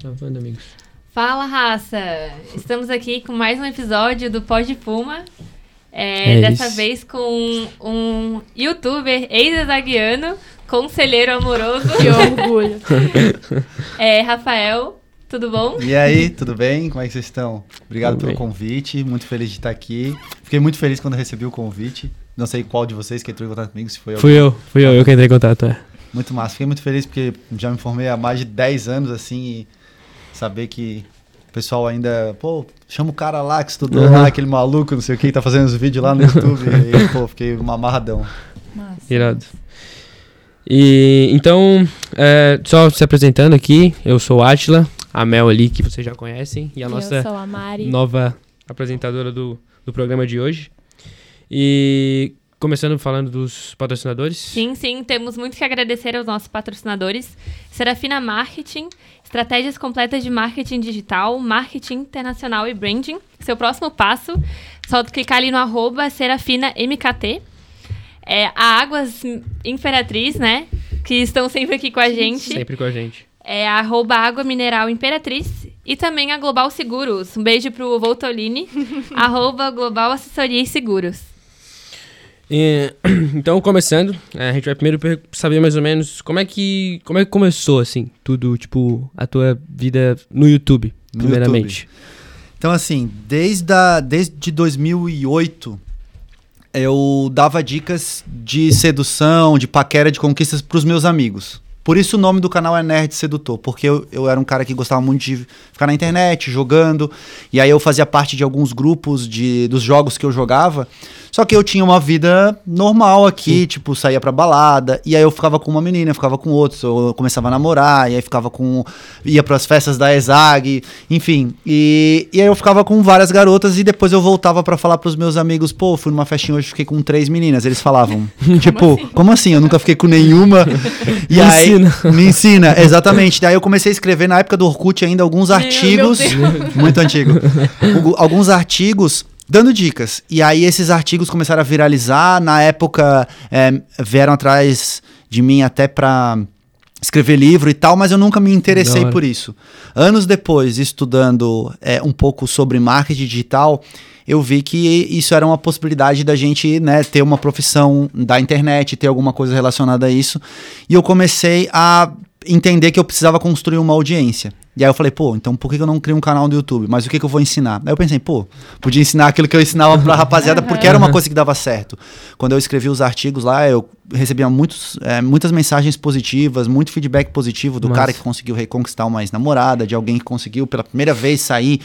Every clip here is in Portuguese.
Gravando, amigos. Fala, raça! Estamos aqui com mais um episódio do Pode Puma. É, É dessa isso. vez com um youtuber ex-azaguiano, conselheiro amoroso, Que orgulho. é, Rafael. Tudo bom? E aí, tudo bem? Como é que vocês estão? Obrigado Tudo pelo bem. convite, muito feliz de estar aqui. Fiquei muito feliz quando recebi o convite. Não sei qual de vocês que entrou em contato comigo, se foi eu. Fui eu, fui eu, eu que entrei em contato, é. Muito massa. Fiquei muito feliz porque já me formei há mais de 10 anos, assim, e saber que o pessoal ainda, pô, chama o cara lá que estudou Uhum. lá, aquele maluco, não sei o que, tá fazendo os vídeos lá no YouTube. e, pô, fiquei uma amarradão. Massa. Irado. E então, é, só se apresentando aqui, eu sou o Atila, a Mel ali que vocês já conhecem, e a Eu nossa sou a Mari. nova apresentadora do, do programa de hoje. E começando falando dos patrocinadores. Sim, sim, temos muito que agradecer aos nossos patrocinadores. Serafina Marketing, estratégias completas de marketing digital, marketing internacional e branding. Seu próximo passo, só clicar ali no arroba SerafinaMKT. É, a Águas Imperatriz, né? Que estão sempre aqui com a gente. Sempre com a gente. É arroba Água Mineral Imperatriz. E também a Global Seguros. Um beijo pro Voltolini. arroba Global Assessoria e Seguros. E, então, começando, é, a gente vai primeiro saber mais ou menos como é que como é que começou assim, tudo, tipo, a tua vida no YouTube, No primeiramente. Então, assim, desde, a, desde 2008, eu dava dicas de sedução, de paquera, de conquistas pros meus amigos. Por isso o nome do canal é Nerd Sedutor, porque eu, eu era um cara que gostava muito de ficar na internet, jogando, e aí eu fazia parte de alguns grupos de, dos jogos que eu jogava, só que eu tinha uma vida normal aqui, tipo, saía pra balada, e aí eu ficava com uma menina, eu ficava com outros, eu começava a namorar, e aí ficava com... ia pras festas da ESAG, enfim, e, e aí eu ficava com várias garotas, e depois eu voltava pra falar pros meus amigos, pô, fui numa festinha hoje, fiquei com três meninas, eles falavam, tipo, como assim? Eu nunca fiquei com nenhuma, e Me aí... ensina. Me ensina, exatamente. Daí eu comecei a escrever na época do Orkut ainda alguns Meu artigos. Deus. Muito antigo. Algu- alguns artigos dando dicas. E aí esses artigos começaram a viralizar. Na época é, vieram atrás de mim até pra escrever livro e tal, mas eu nunca me interessei por isso. Anos depois, estudando é, um pouco sobre marketing digital, eu vi que isso era uma possibilidade da gente né, ter uma profissão da internet, ter alguma coisa relacionada a isso. E eu comecei a entender que eu precisava construir uma audiência. E aí eu falei, pô, então por que eu não crio um canal no YouTube? Mas o que, que eu vou ensinar? Aí eu pensei, pô, podia ensinar aquilo que eu ensinava pra rapaziada, porque era uma coisa que dava certo. Quando eu escrevi os artigos lá, eu recebia muitos, é, muitas mensagens positivas, muito feedback positivo do cara que conseguiu reconquistar uma ex-namorada, de alguém que conseguiu pela primeira vez sair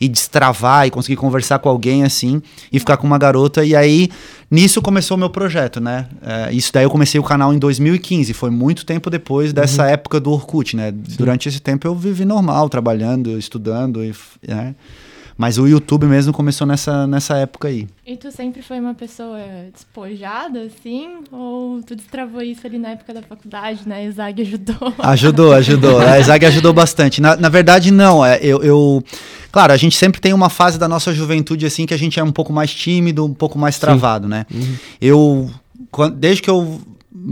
e destravar e conseguir conversar com alguém assim e ficar com uma garota. E aí, nisso começou o meu projeto, né? É, isso daí eu comecei o canal em 2015, foi muito tempo depois dessa época do Orkut, né? Durante esse tempo eu vivi normal, trabalhando, estudando, e, né? Mas o YouTube mesmo começou nessa, nessa época aí. E tu sempre foi uma pessoa despojada, assim? Ou tu destravou isso ali na época da faculdade, né? Exag ajudou. Ajudou, ajudou. A Zag ajudou bastante. Na, na verdade, não. É, eu, eu- Claro, a gente sempre tem uma fase da nossa juventude assim que a gente é um pouco mais tímido, um pouco mais travado, né? Eu. quan- Desde que eu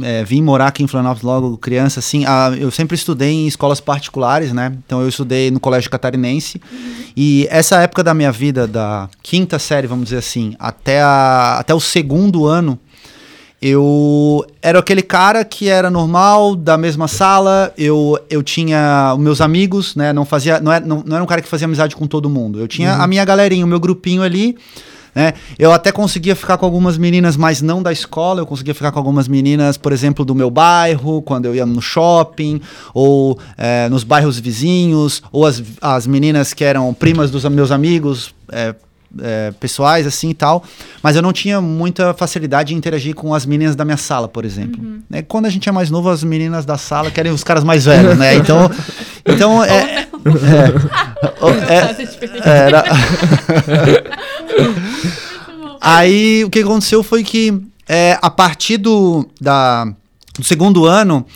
é, vim morar aqui em Florianópolis logo criança, assim, a- eu sempre estudei em escolas particulares, né? Então eu estudei no Colégio Catarinense. E essa época da minha vida, da quinta série, vamos dizer assim, até, a, até o segundo ano, eu era aquele cara que era normal, da mesma sala, eu, eu tinha os meus amigos, né? Não fazia. Não era, não, não era um cara que fazia amizade com todo mundo. Eu tinha a minha galerinha, o meu grupinho ali. Né? Eu até conseguia ficar com algumas meninas, mas não da escola. Eu conseguia ficar com algumas meninas, por exemplo, do meu bairro, quando eu ia no shopping, ou eh, nos bairros vizinhos, ou as, as meninas que eram primas dos meus amigos. eh, é, pessoais, assim e tal, mas eu não tinha muita facilidade em interagir com as meninas da minha sala, por exemplo. Né, Quando a gente é mais novo, as meninas da sala querem os caras mais velhos, né? Então, então é, é, é, é, era, Aí o que aconteceu foi que é, a partir do, da, do segundo ano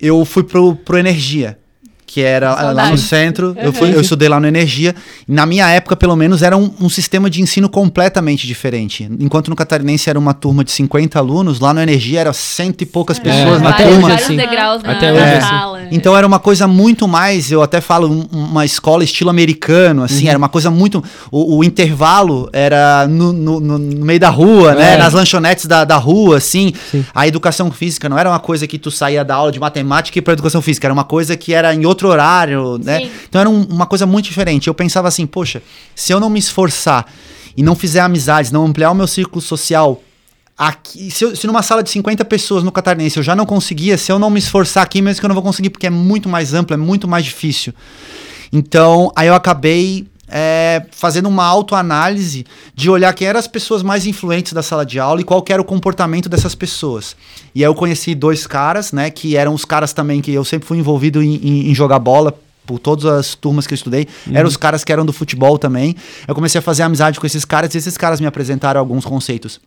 eu fui pro, pro Energia. Que era lá no centro, eu, fui, eu estudei lá no Energia. Na minha época, pelo menos, era um, um sistema de ensino completamente diferente. Enquanto no Catarinense era uma turma de 50 alunos, lá no Energia era cento e poucas pessoas É, na até turma. vários assim. degraus na, Até na hoje, assim. Sala. Então era uma coisa muito mais, eu até falo, um- uma escola estilo americano, assim, Uhum. era uma coisa muito. O, o intervalo era no, no- no- meio da rua, né? É. Nas lanchonetes da, da rua, assim. Sim. A educação física não era uma coisa que tu saía da aula de matemática e pra educação física, era uma coisa que era em outro horário, né? Sim. Então era um- uma coisa muito diferente. Eu pensava assim, poxa, se eu não me esforçar e não fizer amizades, não ampliar o meu círculo social. Aqui, se, eu- se numa sala de 50 pessoas no Catarinense eu já não conseguia, se eu não me esforçar aqui, mesmo que eu não vou conseguir, porque é muito mais amplo, é muito mais difícil. Então, aí eu acabei é, fazendo uma autoanálise de olhar quem eram as pessoas mais influentes da sala de aula e qual era o comportamento dessas pessoas. E aí eu conheci dois caras, né, que eram os caras também que eu sempre fui envolvido em, em- em jogar bola. Por todas as turmas que eu estudei, eram os caras que eram do futebol também. Eu comecei a fazer amizade com esses caras e esses caras me apresentaram alguns conceitos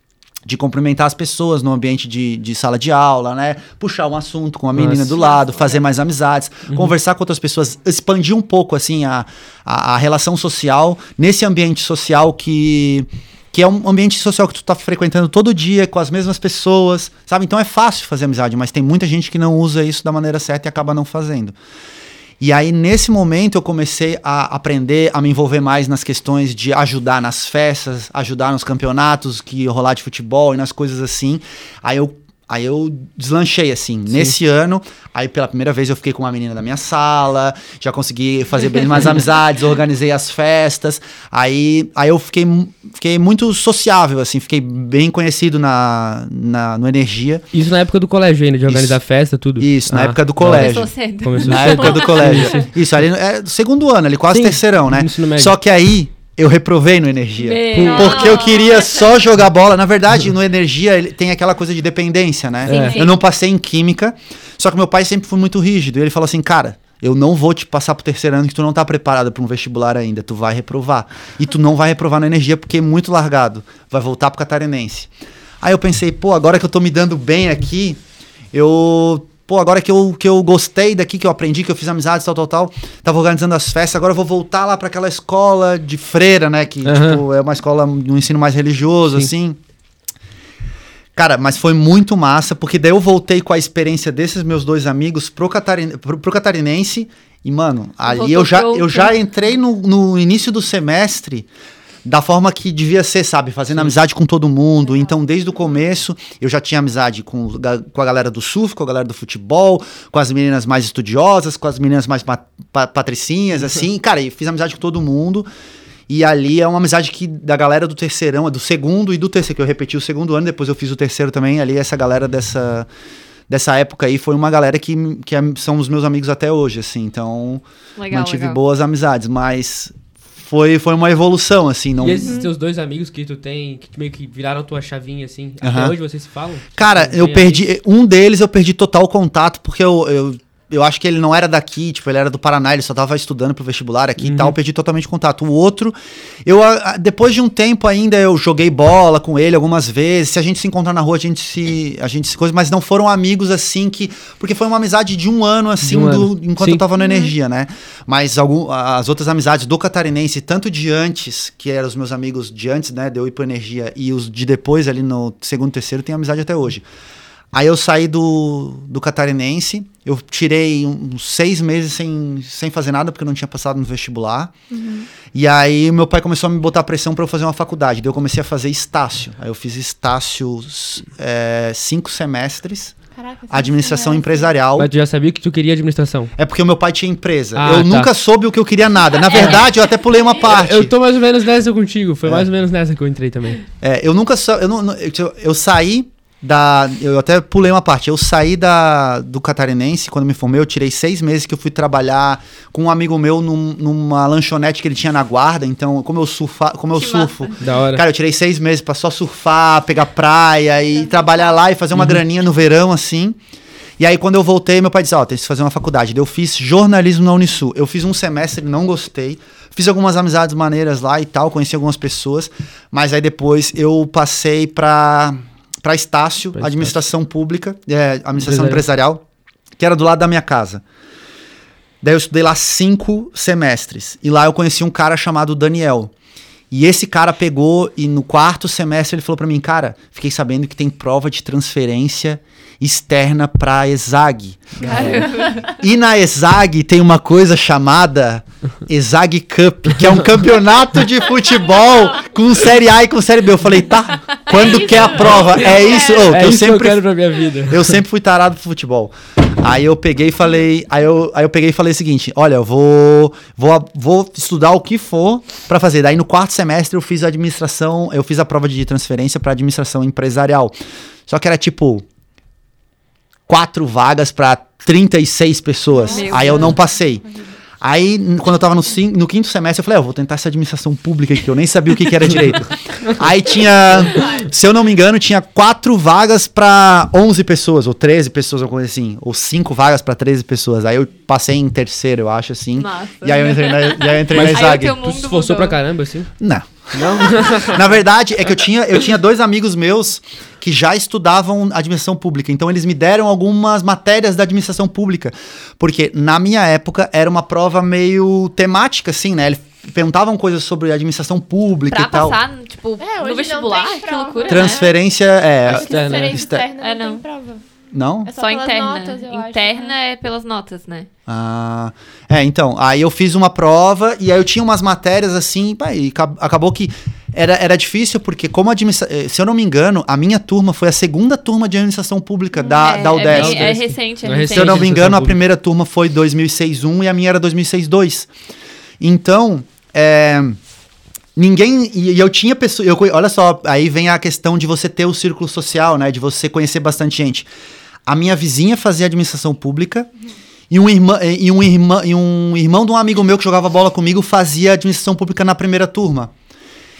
de cumprimentar as pessoas no ambiente de, de sala de aula, né? Puxar um assunto com a menina Nossa. do lado, fazer mais amizades, conversar com outras pessoas, expandir um pouco assim a, a, a relação social nesse ambiente social que que é um ambiente social que tu tá frequentando todo dia com as mesmas pessoas, sabe? Então é fácil fazer amizade, mas tem muita gente que não usa isso da maneira certa e acaba não fazendo. E aí, nesse momento, eu comecei a aprender a me envolver mais nas questões de ajudar nas festas, ajudar nos campeonatos que rolar de futebol e nas coisas assim. Aí eu, aí eu deslanchei, assim. Nesse ano, aí pela primeira vez eu fiquei com uma menina da minha sala, já consegui fazer bem mais amizades, organizei as festas. Aí, aí eu fiquei, fiquei muito sociável, assim, fiquei bem conhecido na, na, no Energia. Isso na época do colégio ainda, de organizar festa, tudo. Isso, na Ah, época do colégio. Começou cedo. Começou Na cedo. época do colégio. Isso, ali é do segundo ano, ali quase Sim, terceirão, né? Só que aí eu reprovei no Energia. Meu. Porque eu queria só jogar bola. Na verdade, no Energia ele tem aquela coisa de dependência, né? Sim, sim. Eu não passei em Química, só que meu pai sempre foi muito rígido. E ele falou assim, cara... Eu não vou te passar pro terceiro ano que tu não tá preparado para um vestibular ainda. Tu vai reprovar. E tu não vai reprovar na energia porque é muito largado. Vai voltar pro catarinense. Aí eu pensei, pô, agora que eu tô me dando bem aqui, eu. Pô, agora que eu, que eu gostei daqui, que eu aprendi, que eu fiz amizades, tal, tal, tal, tava organizando as festas, agora eu vou voltar lá para aquela escola de freira, né? Que, Aham. tipo, é uma escola de um ensino mais religioso, Sim. assim. Cara, mas foi muito massa, porque daí eu voltei com a experiência desses meus dois amigos pro, Catarin pro, pro catarinense. E, mano, ali Voltou eu já, eu já entrei no, no início do semestre da forma que devia ser, sabe? Fazendo amizade com todo mundo. Então, desde o começo, eu já tinha amizade com, com a galera do surf, com a galera do futebol, com as meninas mais estudiosas, com as meninas mais pa pa- patricinhas, assim. Cara, e fiz amizade com todo mundo. E ali é uma amizade que da galera do terceirão, do segundo e do terceiro, que eu repeti o segundo ano, depois eu fiz o terceiro também. Ali, essa galera dessa, dessa época aí foi uma galera que, que é- são os meus amigos até hoje, assim. Então, Legal, mantive legal. boas amizades, mas foi, foi uma evolução, assim. Não... E esses teus dois amigos que tu tem, que meio que viraram tua chavinha, assim, até hoje vocês se falam? Cara, eu perdi. Um deles eu perdi total contato, porque eu, eu, eu acho que ele não era daqui, tipo, ele era do Paraná, ele só tava estudando pro vestibular aqui e tal, eu perdi totalmente contato. O outro, eu a- depois de um tempo ainda eu joguei bola com ele algumas vezes. Se a gente se encontrar na rua, a gente se. A gente se coisa, mas não foram amigos assim que. Porque foi uma amizade de um ano, assim, um do- ano. enquanto Sim. eu tava no Energia, né? Mas algum, as outras amizades do Catarinense, tanto de antes, que eram os meus amigos de antes, né, de eu ir pro Energia, e os de depois, ali no segundo, terceiro, tem amizade até hoje. Aí eu saí do, do Catarinense, eu tirei uns seis meses sem, sem fazer nada, porque eu não tinha passado no vestibular. E aí meu pai começou a me botar pressão para eu fazer uma faculdade. Daí eu comecei a fazer estácio. Aí eu fiz estácio é, cinco semestres, Caraca, administração empresarial. Mas tu já sabia que tu queria administração. É porque o meu pai tinha empresa. Ah, eu tá. nunca soube o que eu queria nada. Na verdade, eu até pulei uma parte. Eu tô mais ou menos nessa contigo, foi mais ou menos nessa que eu entrei também. É, eu nunca sou. Eu, não, não- eu, eu saí da. Eu até pulei uma parte. Eu saí da, do Catarinense, quando me formei, eu tirei seis meses que eu fui trabalhar com um amigo meu num- numa lanchonete que ele tinha na guarda. Então, como eu surfa, como eu Que surfo. Da hora. Cara, eu tirei seis meses pra só surfar, pegar praia e trabalhar lá e fazer uma graninha no verão, assim. E aí, quando eu voltei, meu pai disse: Ó, tem que fazer uma faculdade. Eu fiz jornalismo na Unisul. Eu fiz um semestre, não gostei. Fiz algumas amizades maneiras lá e tal, conheci algumas pessoas. Mas aí depois eu passei pra, pra Estácio, Pra administração pública, é, administração Empresarial. empresarial, que era do lado da minha casa. Daí eu estudei lá cinco semestres. E lá eu conheci um cara chamado Daniel. E esse cara pegou e no quarto semestre ele falou pra mim, cara, fiquei sabendo que tem prova de transferência externa pra ESAG. Caramba. E na ESAG tem uma coisa chamada ESAG Cup, que é um campeonato de futebol com Série A e com Série B. Eu falei, tá, quando isso que é a prova? É isso, Ô, é eu isso que eu sempre quero pra minha vida. eu sempre fui tarado pro futebol. Aí eu peguei e falei, aí eu, aí eu peguei e falei o seguinte, olha, eu vou vou, vou estudar o que for pra fazer. Daí no quarto semestre eu fiz administração, eu fiz a prova de transferência pra administração empresarial. Só que era tipo quatro vagas pra 36 pessoas. Meu aí eu Deus. não passei. Aí, quando eu tava no, cin- no quinto semestre, eu falei, ah, eu vou tentar essa administração pública aqui, que eu nem sabia o que, que era direito. Aí tinha, se eu não me engano, tinha quatro vagas pra 11 pessoas, ou 13 pessoas, alguma coisa assim. Ou cinco vagas pra 13 pessoas. Aí eu passei em terceiro, eu acho, assim. Nossa. E aí eu entrei na, e aí eu entrei Mas- na Aí o Zag. Tu se esforçou mudou. pra caramba, assim? Não. Não? Na verdade, é que eu tinha, eu tinha dois amigos meus que já estudavam administração pública. Então, eles me deram algumas matérias da administração pública. Porque, na minha época, era uma prova meio temática, assim, né? Eles perguntavam coisas sobre administração pública Pra e tal. passar, tipo, É, no vestibular, que loucura, né? Transferência, é. Né? Transferência Externa. externa É, não não. É Só, pelas interna. notas, eu acho, interna né? é pelas notas, né? Ah, é, então, aí eu fiz uma prova e aí eu tinha umas matérias assim, pá, e ca- acabou que era, era difícil porque como administra... eh, se eu não me engano, a minha turma foi a segunda turma de administração pública da, é, da é, UDESC. bem- é recente, é Não é recente. Se eu não me Administração engano, a primeira turma foi 2006-1 e a minha era 2006-2. Então, é, ninguém. E, e eu tinha pessoas. Olha só, aí vem a questão de você ter o círculo social, né? De você conhecer bastante gente. A minha vizinha fazia administração pública. E um, irmã, e, um irmã, e um irmão de um amigo meu que jogava bola comigo fazia administração pública na primeira turma.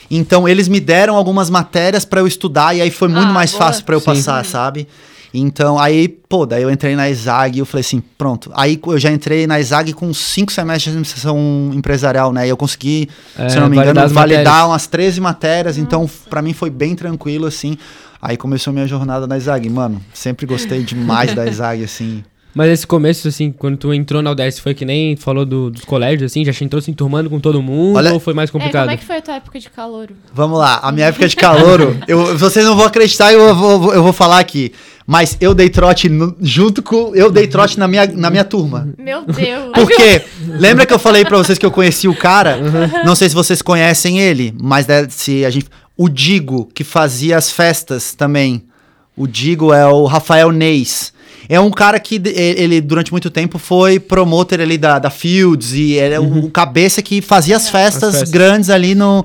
Então, eles me deram algumas matérias pra eu estudar e aí foi muito Ah, mais boa. fácil pra eu Sim. passar, sabe? Então, aí, pô, daí eu entrei na ESAG e eu falei assim, pronto. Aí eu já entrei na ESAG com cinco semestres de administração empresarial, né? E eu consegui, É, se eu não me validar engano, validar matérias. umas 13 matérias. Então, pra mim foi bem tranquilo, assim. Aí começou minha jornada na ESAG. Mano, sempre gostei demais da ESAG, assim. Mas esse começo, assim, quando tu entrou na UDS, foi que nem falou do- dos colégios, assim? Já entrou se enturmando com todo mundo Olha- ou foi mais É, complicado? como é que foi a tua época de calor? Vamos lá, a minha época de calouro, eu, vocês não vão acreditar, eu vou, eu vou falar aqui. Mas eu dei trote no- junto com. Eu dei trote na minha, na minha turma. Meu Deus. Porque, lembra que eu falei pra vocês que eu conheci o cara? Não sei se vocês conhecem ele, mas né, se a gente. O Digo, que fazia as festas também. O Digo é o Rafael Neis. É um cara que ele, durante muito tempo, foi promotor ali da, da Fields e ele é o cabeça que fazia as festas, As festas. grandes ali no.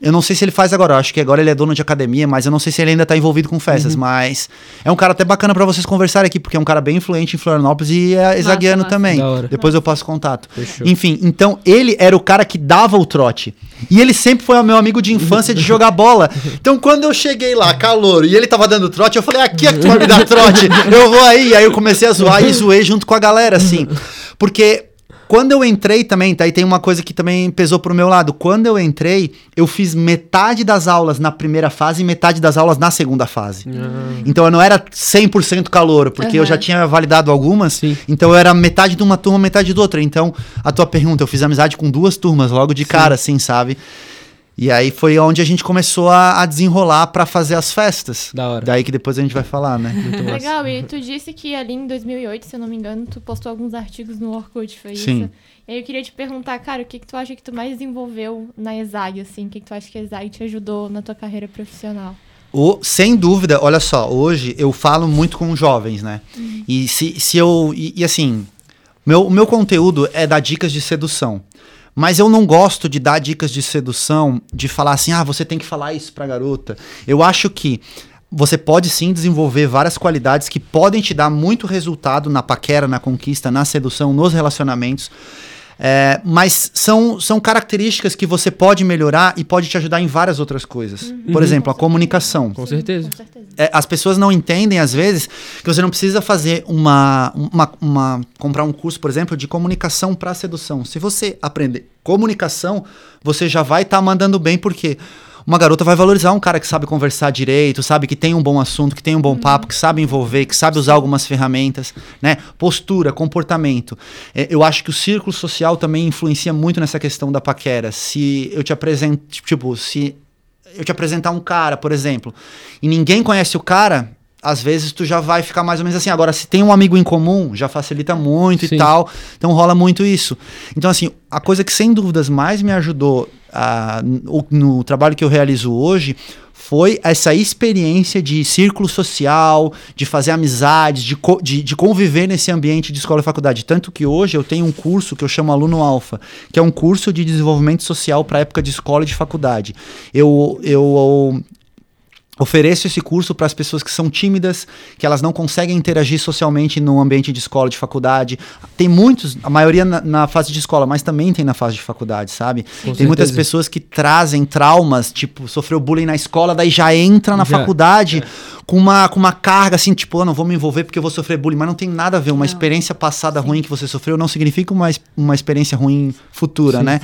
Eu não sei se ele faz agora, eu acho que agora ele é dono de academia, mas eu não sei se ele ainda tá envolvido com festas, Uhum. mas é um cara até bacana pra vocês conversarem aqui, porque é um cara bem influente em Florianópolis e é exaguiano massa. também. Depois eu passo contato. Fechou. Enfim, então ele era o cara que dava o trote. E ele sempre foi o meu amigo de infância de jogar bola. Então quando eu cheguei lá, calor, e ele tava dando trote, eu falei, aqui é que tu vai me dar trote. Eu vou aí. Aí eu comecei a zoar e zoei junto com a galera, assim. Porque quando eu entrei também, tá? E tem uma coisa que também pesou pro meu lado. Quando eu entrei, eu fiz metade das aulas na primeira fase e metade das aulas na segunda fase. Ah, Então eu não era 100% calor, porque eu Aham. já tinha validado algumas. Sim. Então eu era metade de uma turma, metade de outra. Então, a tua pergunta, eu fiz amizade com duas turmas logo de cara, assim, sabe? E aí foi onde a gente começou a, a desenrolar pra fazer as festas. Da hora. Daí que depois a gente vai falar, né? Legal, e tu disse que ali em 2008, se eu não me engano, tu postou alguns artigos no Orkut, foi Sim. isso? E aí eu queria te perguntar, cara, o que que tu acha que tu mais desenvolveu na ESAG, assim? O que que tu acha que a ESAG te ajudou na tua carreira profissional? O, sem dúvida, olha só, hoje eu falo muito com jovens, né? E se, se eu. E, e assim, meu, o meu conteúdo é dar dicas de sedução. Mas eu não gosto de dar dicas de sedução, de falar assim, ah, você tem que falar isso pra garota. Eu acho que você pode sim desenvolver várias qualidades que podem te dar muito resultado na paquera, na conquista, na sedução, nos relacionamentos. É, mas são, são características que você pode melhorar e pode te ajudar em várias outras coisas. Por exemplo, a comunicação. Com certeza. Com certeza. É, as pessoas não entendem, às vezes, que você não precisa fazer uma, uma, uma- comprar um curso, por exemplo, de comunicação para sedução. Se você aprender comunicação, você já vai estar mandando bem, porque uma garota vai valorizar um cara que sabe conversar direito, sabe que tem um bom assunto, que tem um bom papo, que sabe envolver, que sabe usar algumas ferramentas, né? Postura, comportamento. É, eu acho que o círculo social também influencia muito nessa questão da paquera. Se eu te apresento, tipo, se eu te apresentar um cara, por exemplo, e ninguém conhece o cara, às vezes tu já vai ficar mais ou menos assim. Agora, se tem um amigo em comum, já facilita muito Sim. e tal. Então rola muito isso. Então, assim, a coisa que sem dúvidas mais me ajudou ah, no, no trabalho que eu realizo hoje foi essa experiência de círculo social, de fazer amizades, de, co- de, de conviver nesse ambiente de escola e faculdade. Tanto que hoje eu tenho um curso que eu chamo Aluno Alfa, que é um curso de desenvolvimento social para época de escola e de faculdade. Eu, eu ofereço esse curso para as pessoas que são tímidas, que elas não conseguem interagir socialmente no ambiente de escola, de faculdade. Tem muitos, a maioria na, na fase de escola, mas também tem na fase de faculdade, sabe? Com tem muitas certeza. pessoas que trazem traumas, tipo, sofreu bullying na escola, daí já entra na Já, faculdade com, uma, com uma carga assim, tipo, eu não vou me envolver porque eu vou sofrer bullying, mas não tem nada a ver. Uma experiência passada ruim que você sofreu não significa uma, uma experiência ruim futura, Sim. né?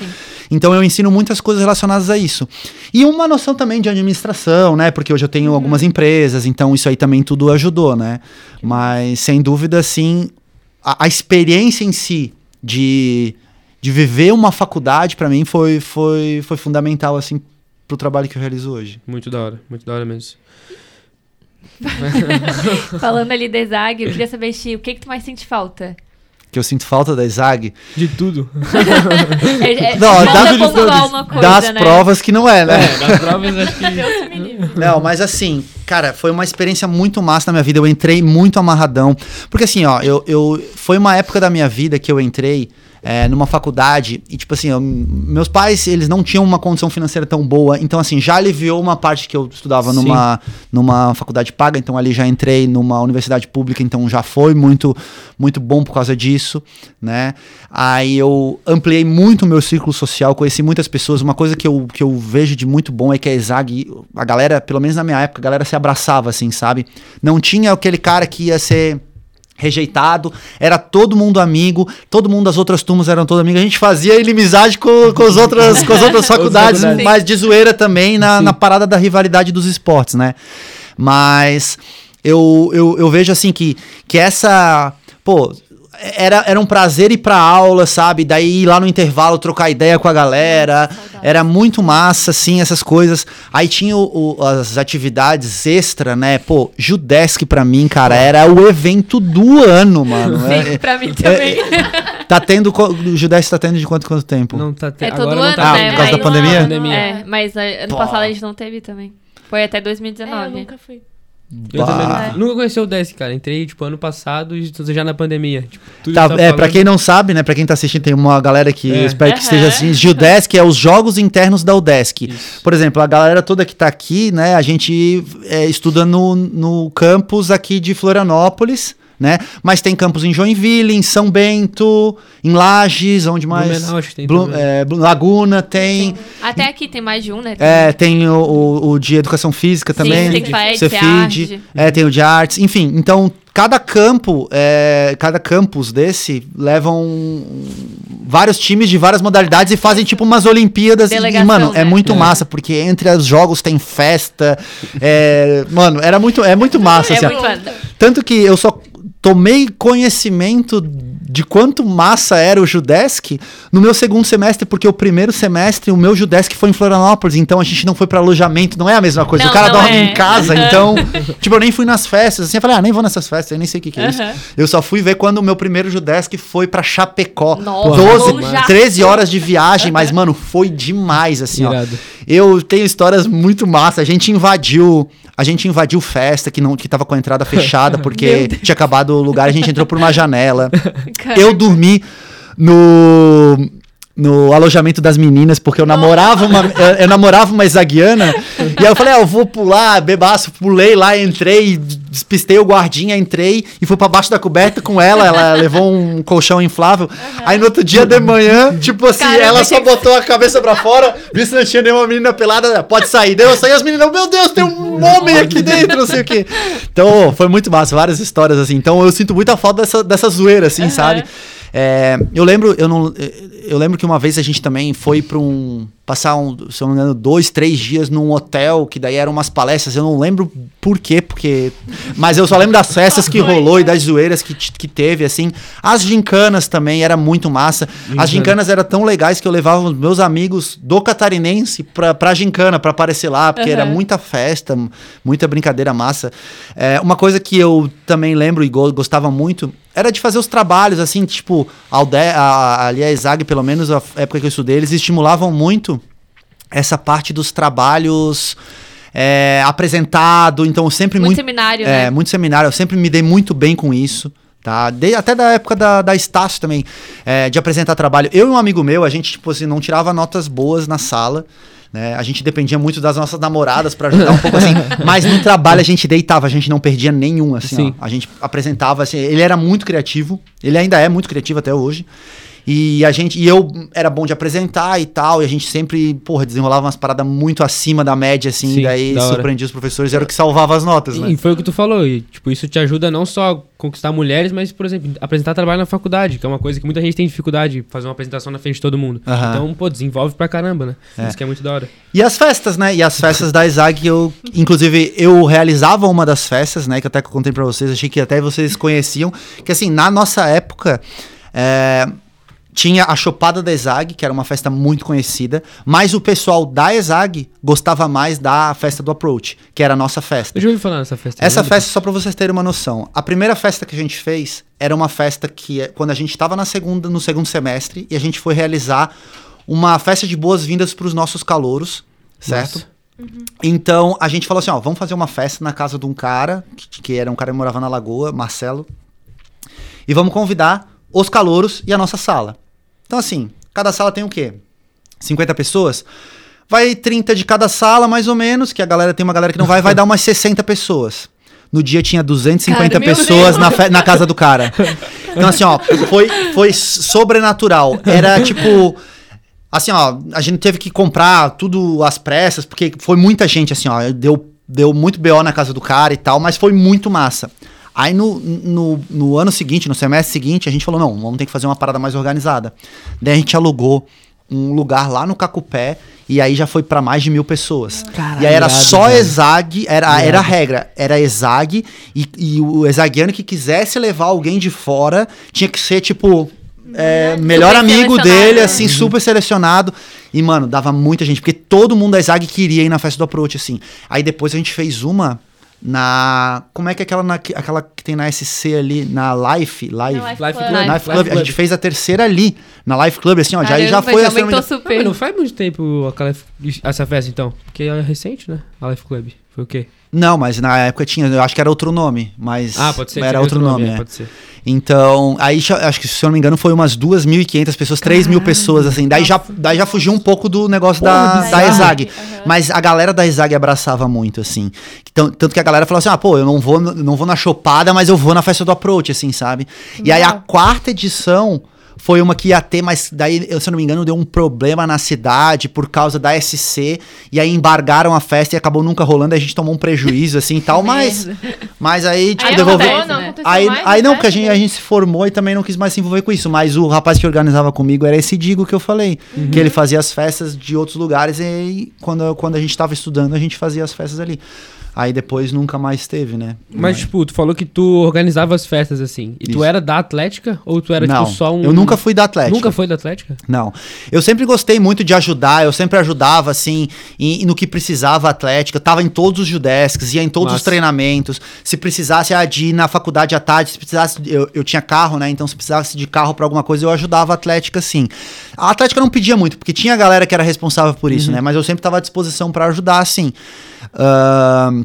Então eu ensino muitas coisas relacionadas a isso. E uma noção também de administração, né? Porque hoje eu tenho algumas empresas, então isso aí também tudo ajudou, né? Mas sem dúvida, assim, a, a experiência em si de, de viver uma faculdade, para mim, foi, foi, foi fundamental, assim, pro trabalho que eu realizo hoje. Muito da hora, muito da hora mesmo. Falando ali da ESAG, eu queria saber, Xi, o que, que tu mais sente falta? Que eu sinto falta da ESAG. De tudo. É, é, Não, das- coisa, das né? provas que não é, né? É, das provas acho que. Não, mas assim, cara, foi uma experiência muito massa na minha vida. Eu entrei muito amarradão. Porque assim, ó, eu, eu foi uma época da minha vida que eu entrei é, numa faculdade e, tipo assim, eu- meus pais, eles não tinham uma condição financeira tão boa. Então, assim, já aliviou uma parte que eu estudava Sim. numa, numa faculdade paga. Então, ali já entrei numa universidade pública. Então, já foi muito, muito bom por causa disso, né? Aí eu ampliei muito o meu círculo social, conheci muitas pessoas. Uma coisa que eu, que eu vejo de muito bom é que a ESAG, a galera, pelo menos na minha época, a galera se abraçava, assim, sabe? Não tinha aquele cara que ia ser rejeitado, era todo mundo amigo, todo mundo das outras turmas eram todo amigo, a gente fazia inimizade com, com, as, outras, com as outras faculdades, mas de zoeira também na, na parada da rivalidade dos esportes, né? Mas eu, eu, eu vejo assim que, que essa. Pô, era, era um prazer ir pra aula, sabe? Daí ir lá no intervalo trocar ideia com a galera. Era muito massa, assim, essas coisas. Aí tinha o- o- as atividades extra, né? Pô, Judesc pra mim, cara, era o evento do ano, mano. Sim, É- pra mim também. tá tendo. O Judesc tá tendo de quanto quanto tempo? Não tá te... É todo Agora ano, tá né? por causa da pandemia? Pandemia. É, mas é, ano Pô. passado a gente não teve também. Foi até É, eu 2019. nunca fui. Eu também Bah. nunca, conheci o Desk, cara. Entrei, tipo, ano passado e já na pandemia. Tipo, tudo Tá, é, falando- pra quem não sabe, né? Pra quem tá assistindo, tem uma galera que É. eu espero que Aham. esteja assim. Gildesc é os jogos internos da UDESC. Isso. Por exemplo, a galera toda que tá aqui, né? A gente é, estuda no, no campus aqui de Florianópolis, né? Mas tem campus em Joinville, em São Bento, em Lages, onde mais? Blumenau, acho que tem Blu- é, Laguna tem. Até aqui tem mais de um, né? É, tem o, o, o de educação física também. tem FAED, Cefid, FEARD. é, tem o de artes, enfim. Então, cada campo, é, cada campus desse levam vários times de várias modalidades e fazem tipo umas Olimpíadas. E, Delegação, mano, é né? muito É. massa, porque entre os jogos tem festa. é, mano, era muito, é muito massa. É assim, ó. muito Tanto que eu só tomei conhecimento de quanto massa era o Judesc no meu segundo semestre, porque o primeiro semestre o meu Judesc foi em Florianópolis, então a gente não foi pra alojamento, não é a mesma coisa. Não, o cara dorme é. em casa, então, tipo, eu nem fui nas festas, assim, eu falei, ah, nem vou nessas festas, eu nem sei o que, que é isso. Aham. Eu só fui ver quando o meu primeiro Judesc foi pra Chapecó. Nossa, 12, longeaço. 13 horas de viagem, mas, mano, foi demais, assim, ó. Irado. Eu tenho histórias muito massas. A gente invadiu. A gente invadiu festa que não que tava com a entrada fechada porque tinha acabado o lugar, a gente entrou por uma janela. Eu dormi no no alojamento das meninas, porque eu namorava uma eu, eu namorava uma zaguiana, e aí eu falei, ah, eu vou pular, bebaço, pulei lá, entrei, despistei o guardinha, entrei e fui pra baixo da coberta com ela, ela levou um colchão inflável. Aí no outro dia de manhã, tipo assim, Caramba, ela só que- botou a cabeça pra fora, viu se não tinha nenhuma menina pelada, pode sair. Deu, eu saí as meninas, meu Deus, tem um homem aqui dentro, não sei o quê. Então, foi muito massa, várias histórias assim. Então, eu sinto muita falta dessa, dessa zoeira, assim, sabe? É, eu lembro, eu não, eu lembro que uma vez a gente também foi pra um passar, um, se eu não me engano, dois, três dias num hotel, que daí eram umas palestras, eu não lembro por quê, porque... Mas eu só lembro das festas que rolou e das zoeiras que, que teve, assim. As gincanas também, era muito massa. Gincana. As gincanas eram tão legais que eu levava os meus amigos do Catarinense pra, pra gincana, pra aparecer lá, porque era Aham. muita festa, muita brincadeira massa. É, uma coisa que eu também lembro e go- gostava muito era de fazer os trabalhos, assim, tipo, a Alde a, ali a ESAG, pelo menos a época que eu estudei, eles estimulavam muito essa parte dos trabalhos é, apresentado, então eu sempre Muito muito... seminário, É, né? muito seminário, eu sempre me dei muito bem com isso. Tá? De- até da época da, da Estácio também, é, de apresentar trabalho. Eu e um amigo meu, a gente, tipo assim, não tirava notas boas na sala. Né? A gente dependia muito das nossas namoradas pra ajudar um pouco assim. Mas no trabalho a gente deitava, a gente não perdia nenhum, assim. A gente apresentava, assim, ele era muito criativo, ele ainda é muito criativo até hoje. E a gente, e eu era bom de apresentar e tal, e a gente sempre, porra, desenrolava umas paradas muito acima da média, assim, Sim, daí da surpreendia os professores, era o que salvava as notas, né? E foi o que tu falou, e tipo, isso te ajuda não só a conquistar mulheres, mas, por exemplo, apresentar trabalho na faculdade, que é uma coisa que muita gente tem dificuldade, fazer uma apresentação na frente de todo mundo. Aham. Então, pô, desenvolve pra caramba, né? É. Isso que é muito da hora. E as festas, né? E as festas da ESAG, eu, inclusive, eu realizava uma das festas, né? Que até que eu contei pra vocês, achei que até vocês conheciam. Que assim, na nossa época, é, tinha a Chopada da ESAG, que era uma festa muito conhecida, mas o pessoal da ESAG gostava mais da festa do Approach, que era a nossa festa. Eu já ouvi falar nessa festa. Essa festa, só pra vocês terem uma noção, a primeira festa que a gente fez era uma festa que, quando a gente estava na segunda, no segundo semestre, e a gente foi realizar uma festa de boas-vindas para os nossos calouros, certo? Nossa. Então a gente falou assim: ó, vamos fazer uma festa na casa de um cara, que, que era um cara que morava na Lagoa, Marcelo, e vamos convidar os calouros e a nossa sala. Então, assim, cada sala tem o quê? 50 pessoas? Vai 30 de cada sala, mais ou menos, que a galera tem uma galera que não vai, vai dar umas 60 pessoas. No dia tinha 250 Cara, pessoas na, fe- na casa do cara. Então, assim, ó, foi, foi sobrenatural. Era tipo. Assim, ó, a gente teve que comprar tudo às pressas, porque foi muita gente, assim, ó. Deu, deu muito BO na casa do cara e tal, mas foi muito massa. Aí no, no, no ano seguinte, no semestre seguinte, a gente falou: não, vamos ter que fazer uma parada mais organizada. Daí a gente alugou um lugar lá no Cacupé e aí já foi pra mais de mil pessoas. Caralho, e aí era só. ESAG, era, era a regra, era ESAG e, e o ESAGiano que quisesse levar alguém de fora tinha que ser tipo. é, melhor amigo dele, assim, super selecionado. E, mano, dava muita gente, porque todo mundo da ESAG queria ir na festa do Approach, assim. Aí depois a gente fez uma na. Como é que é aquela, na- aquela que tem na SC ali, na Life? Na Life Life Club. Club. Na Life Club. A gente fez a terceira ali, na Life Club, assim, ó. Já, já foi já a se eu não Ah, não faz muito tempo aquela, essa festa, então. Porque é recente, né? A Life Club. Foi o quê? Não, mas na época tinha, eu acho que era outro nome, mas. Ah, pode ser. Era seja outro nome, é, é. Pode ser. Então, aí acho que se eu não me engano foi umas 2.500 pessoas, 3 mil pessoas, assim. Daí já, daí já fugiu um pouco do negócio da, Porra, da. ESAG. Aham. Mas a galera da ESAG abraçava muito, assim. Então, tanto que a galera falou assim: ah, pô, eu não vou, não vou na chopada, mas eu vou na festa do Approach, assim, sabe? E aí a quarta edição. Foi uma que ia ter, mas daí, se eu não me engano, deu um problema na cidade por causa da SC. E aí embargaram a festa e acabou nunca rolando. A gente tomou um prejuízo, assim e tal. Mas, mas aí, tipo, Aí devolveu. acontece, não né? Aí, mais aí não, porque a gente, a gente se formou e também não quis mais se envolver com isso. Mas o rapaz que organizava comigo era esse Digo que eu falei. Que ele fazia as festas de outros lugares e quando, quando a gente tava estudando, a gente fazia as festas ali. Aí depois nunca mais teve, né? Mas, tipo, tu falou que tu organizava as festas assim. E tu Isso. era da Atlética? Ou tu era, não, tipo, só um. eu nunca fui da Atlética. Nunca foi da Atlética? Não. Eu sempre gostei muito de ajudar, eu sempre ajudava, assim, no que precisava a Atlética. Eu tava em todos os Judescs, ia em todos os Massa. treinamentos. Se precisasse ah, de ir na faculdade à tarde, se precisasse. Eu, eu tinha carro, né? Então, se precisasse de carro pra alguma coisa, eu ajudava a Atlética, sim. A Atlética não pedia muito, porque tinha galera que era responsável por isso, Uhum. né? Mas eu sempre tava à disposição pra ajudar, sim.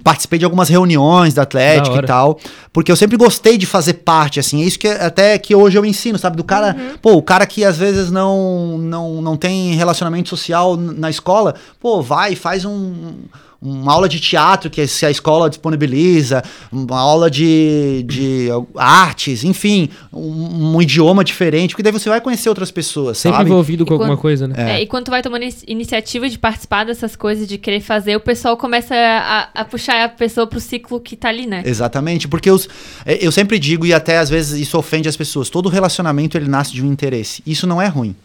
Participei de algumas reuniões da Atlética e tal. Porque eu sempre gostei de fazer parte, assim. É isso que até que hoje eu ensino, sabe? Do cara. Pô, o cara que às vezes não, não, não tem relacionamento social na escola, pô, vai, faz um. Uma aula de teatro que se a escola disponibiliza, uma aula de, de artes, enfim, um, um idioma diferente, porque daí você vai conhecer outras pessoas, Sempre sabe? envolvido com E alguma quando- coisa, né? É, e quando tu vai tomando inici- iniciativa de participar dessas coisas, de querer fazer, o pessoal começa a, a puxar a pessoa pro ciclo que tá ali, né? Exatamente, porque os, é, eu sempre digo, e até às vezes isso ofende as pessoas, todo relacionamento ele nasce de um interesse. Isso não é ruim.